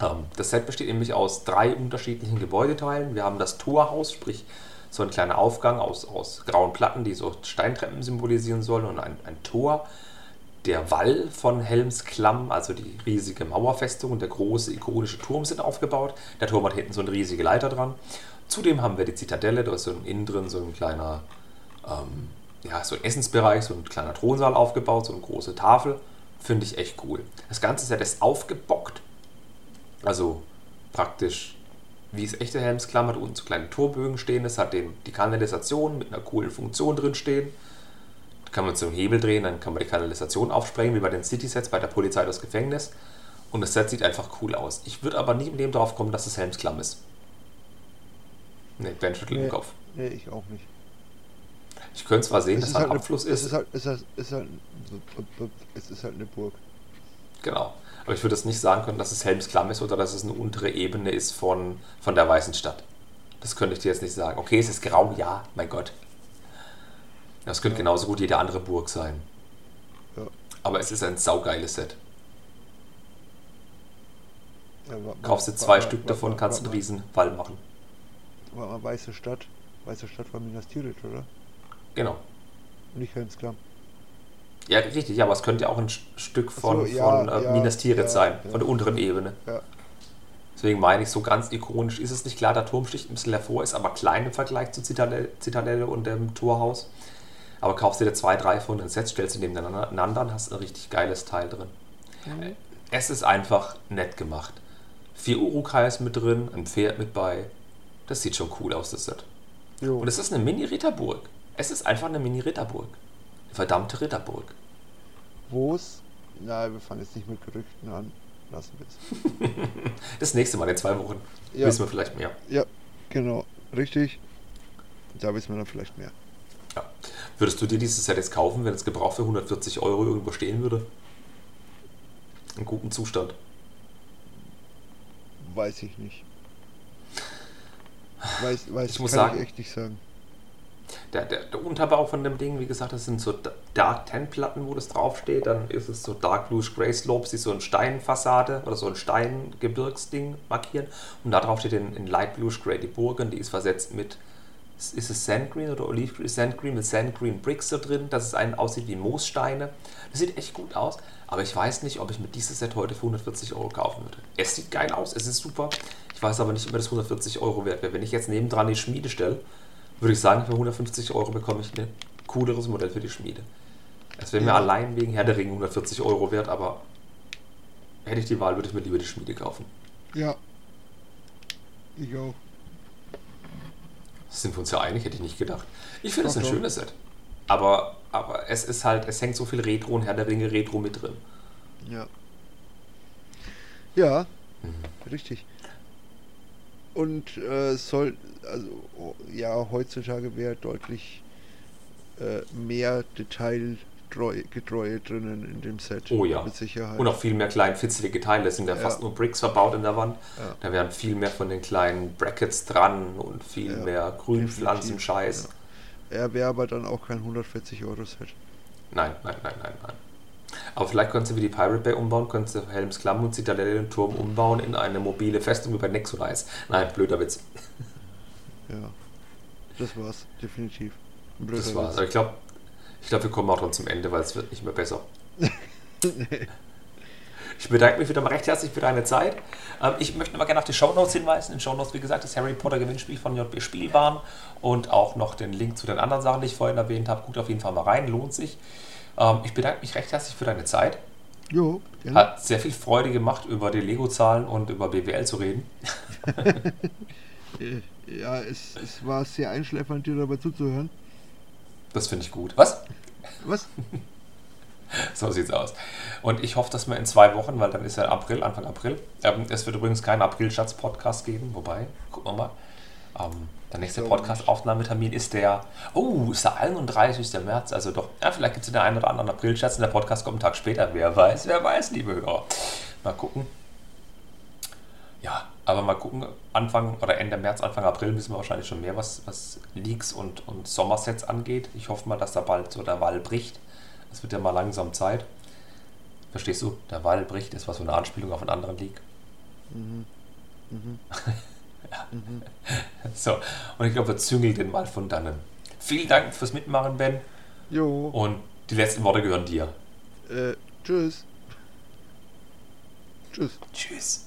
Ähm, das Set besteht nämlich aus drei unterschiedlichen Gebäudeteilen. Wir haben das Torhaus, sprich so ein kleiner Aufgang aus, aus grauen Platten, die so Steintreppen symbolisieren sollen und ein, ein Tor. Der Wall von Helmsklamm, also die riesige Mauerfestung und der große ikonische Turm sind aufgebaut. Der Turm hat hinten so eine riesige Leiter dran. Zudem haben wir die Zitadelle, da ist so ein innen drin so ein kleiner, ähm, ja, so ein Essensbereich, so ein kleiner Thronsaal aufgebaut, so eine große Tafel. Finde ich echt cool. Das ganze Set ist aufgebockt. Also praktisch wie es echte Helmsklamm hat, unten so kleine Torbögen stehen. Es hat den, die Kanalisation mit einer coolen Funktion drin stehen. Da kann man einen Hebel drehen, dann kann man die Kanalisation aufsprengen, wie bei den City-Sets bei der Polizei das Gefängnis. Und das Set sieht einfach cool aus. Ich würde aber nie im Leben darauf kommen, dass es Helmsklamm ist. Ne, Ben schüttelt den Nee. Kopf. Nee, ich auch nicht. Ich könnte zwar sehen, Es dass da halt ein eine- Abfluss Es ist. halt, es ist halt, es ist halt, es ist halt eine Burg. Genau. Aber ich würde es nicht sagen können, dass es Helmsklamm ist oder dass es eine untere Ebene ist von, von der Weißen Stadt. Das könnte ich dir jetzt nicht sagen. Okay, es ist grau, ja, mein Gott. Das könnte Ja. genauso gut jede andere Burg sein. Ja. Aber es ist ein saugeiles Set. Ja, Kaufst du zwei wa- Stück wa- davon, wa- kannst wa- einen riesen Wall machen. War mal Weiße Stadt. Weiße Stadt war Minas Tirith, oder? Genau. Nicht Helmsklamm. Ja, richtig, ja, aber es könnte ja auch ein Stück Ach so, von, ja, von äh, ja, Minas Tirith ja, sein, von der unteren Ebene. Deswegen meine ich, so ganz ikonisch ist es nicht klar. Der Turm sticht ein bisschen hervor, ist aber klein im Vergleich zu Zitadelle, Zitadelle und dem Torhaus. Aber kaufst dir zwei, drei von den Sets, stellst sie nebeneinander und hast ein richtig geiles Teil drin. Mhm. Es ist einfach nett gemacht. Vier Urukais mit drin, ein Pferd mit bei. Das sieht schon cool aus, das Set. Jo. Und es ist eine Mini-Ritterburg. Es ist einfach eine Mini-Ritterburg. Eine verdammte Ritterburg. Wo es. Na, wir fangen jetzt nicht mit Gerüchten an. Lassen wir es. Das nächste Mal in zwei Wochen Ja. wissen wir vielleicht mehr. Ja, genau. Richtig. Da wissen wir dann vielleicht mehr. Ja. Würdest du dir dieses Set jetzt kaufen, wenn es gebraucht für 140 Euro irgendwo stehen würde? In gutem Zustand. Weiß ich nicht. Weiß, weiß Ich muss sagen- ich echt nicht sagen. Der, der, der Unterbau von dem Ding, wie gesagt, das sind so Da- Dark Ten Platten, wo das draufsteht. Dann ist es so Dark Bluish Grey Slopes, die so eine Steinfassade oder so ein Steingebirgsding markieren. Und da drauf steht in, in Light Bluish Grey die Burg und die ist versetzt mit, ist es Sandgreen oder Olive Green? Sandgreen mit Sandgreen Bricks so drin, dass es einen aussieht wie Moossteine. Das sieht echt gut aus, aber ich weiß nicht, ob ich mir dieses Set heute für 140 Euro kaufen würde. Es sieht geil aus, es ist super. Ich weiß aber nicht, ob mir das 140 Euro wert wäre. Wenn ich jetzt nebendran die Schmiede stelle, würde ich sagen, für 150 Euro bekomme ich ein cooleres Modell für die Schmiede. Es wäre mir Ja. allein wegen Herr der Ringe 140 Euro wert, aber hätte ich die Wahl, würde ich mir lieber die Schmiede kaufen. Ja. Ich auch. Sind wir uns ja einig, hätte ich nicht gedacht. Ich finde es ein doch. schönes Set. Aber, aber es ist halt, es hängt so viel Retro und Herr der Ringe Retro mit drin. Ja. Ja, Mhm. richtig. Und äh, es soll, also oh, ja, heutzutage wäre deutlich äh, mehr Detailgetreue drinnen in dem Set. Oh ja. Mit Sicherheit. Und auch viel mehr klein fitzelige Teile. Es sind ja, Ja. fast nur Bricks verbaut in der Wand. Ja. Da wären viel mehr von den kleinen Brackets dran und viel Ja, mehr Grünpflanzenscheiß. definitiv, Er wäre aber dann auch kein 140 Euro Set. Nein, nein, nein, nein, nein. Aber vielleicht könntest du wie die Pirate Bay umbauen, könntest du Helms Klamm und Zitadelle den Turm umbauen in eine mobile Festung wie bei Nexonice. Nein, blöder Witz. Ja. Das war's, definitiv. Blöder Das war's. Aber ich glaube, ich glaub, wir kommen auch schon zum Ende, weil es wird nicht mehr besser. Ich bedanke mich wieder mal recht herzlich für deine Zeit. Ähm, ich möchte mal gerne auf die Shownotes hinweisen. In Shownotes, wie gesagt, das Harry Potter Gewinnspiel von JB Spielbahn und auch noch den Link zu den anderen Sachen, die ich vorhin erwähnt habe. Guckt auf jeden Fall mal rein, lohnt sich. Ähm, ich bedanke mich recht herzlich für deine Zeit. Jo, gerne. Hat sehr viel Freude gemacht, über die Lego-Zahlen und über BWL zu reden. Ja, es, es war sehr einschläfernd, dir dabei zuzuhören. Das finde ich gut. Was? Was? So sieht's aus. Und ich hoffe, dass wir in zwei Wochen, weil dann ist ja April, Anfang April. Ähm, es wird übrigens keinen April-Schatz-Podcast geben, wobei, gucken wir mal. Ähm, der nächste Podcast-Aufnahmetermin ist der, oh, ist der 31. März, also doch, ja, vielleicht gibt es den einen oder anderen April-Schatz und der Podcast kommt einen Tag später. Wer weiß, wer weiß, liebe Hörer. Mal gucken. Ja, aber mal gucken, Anfang oder Ende März, Anfang April wissen wir wahrscheinlich schon mehr, was, was Leaks und, und Sommersets angeht. Ich hoffe mal, dass da bald so der Wall bricht. Es wird ja mal langsam Zeit. Verstehst du? Der Wall bricht, ist was für eine Anspielung auf einen anderen Leak. Mhm. Mhm. Mhm. So, und ich glaube, wir züngeln den mal von dannen. Vielen Dank fürs Mitmachen, Ben. Jo, Und die letzten Worte gehören dir. äh, tschüss. Tschüss. Tschüss,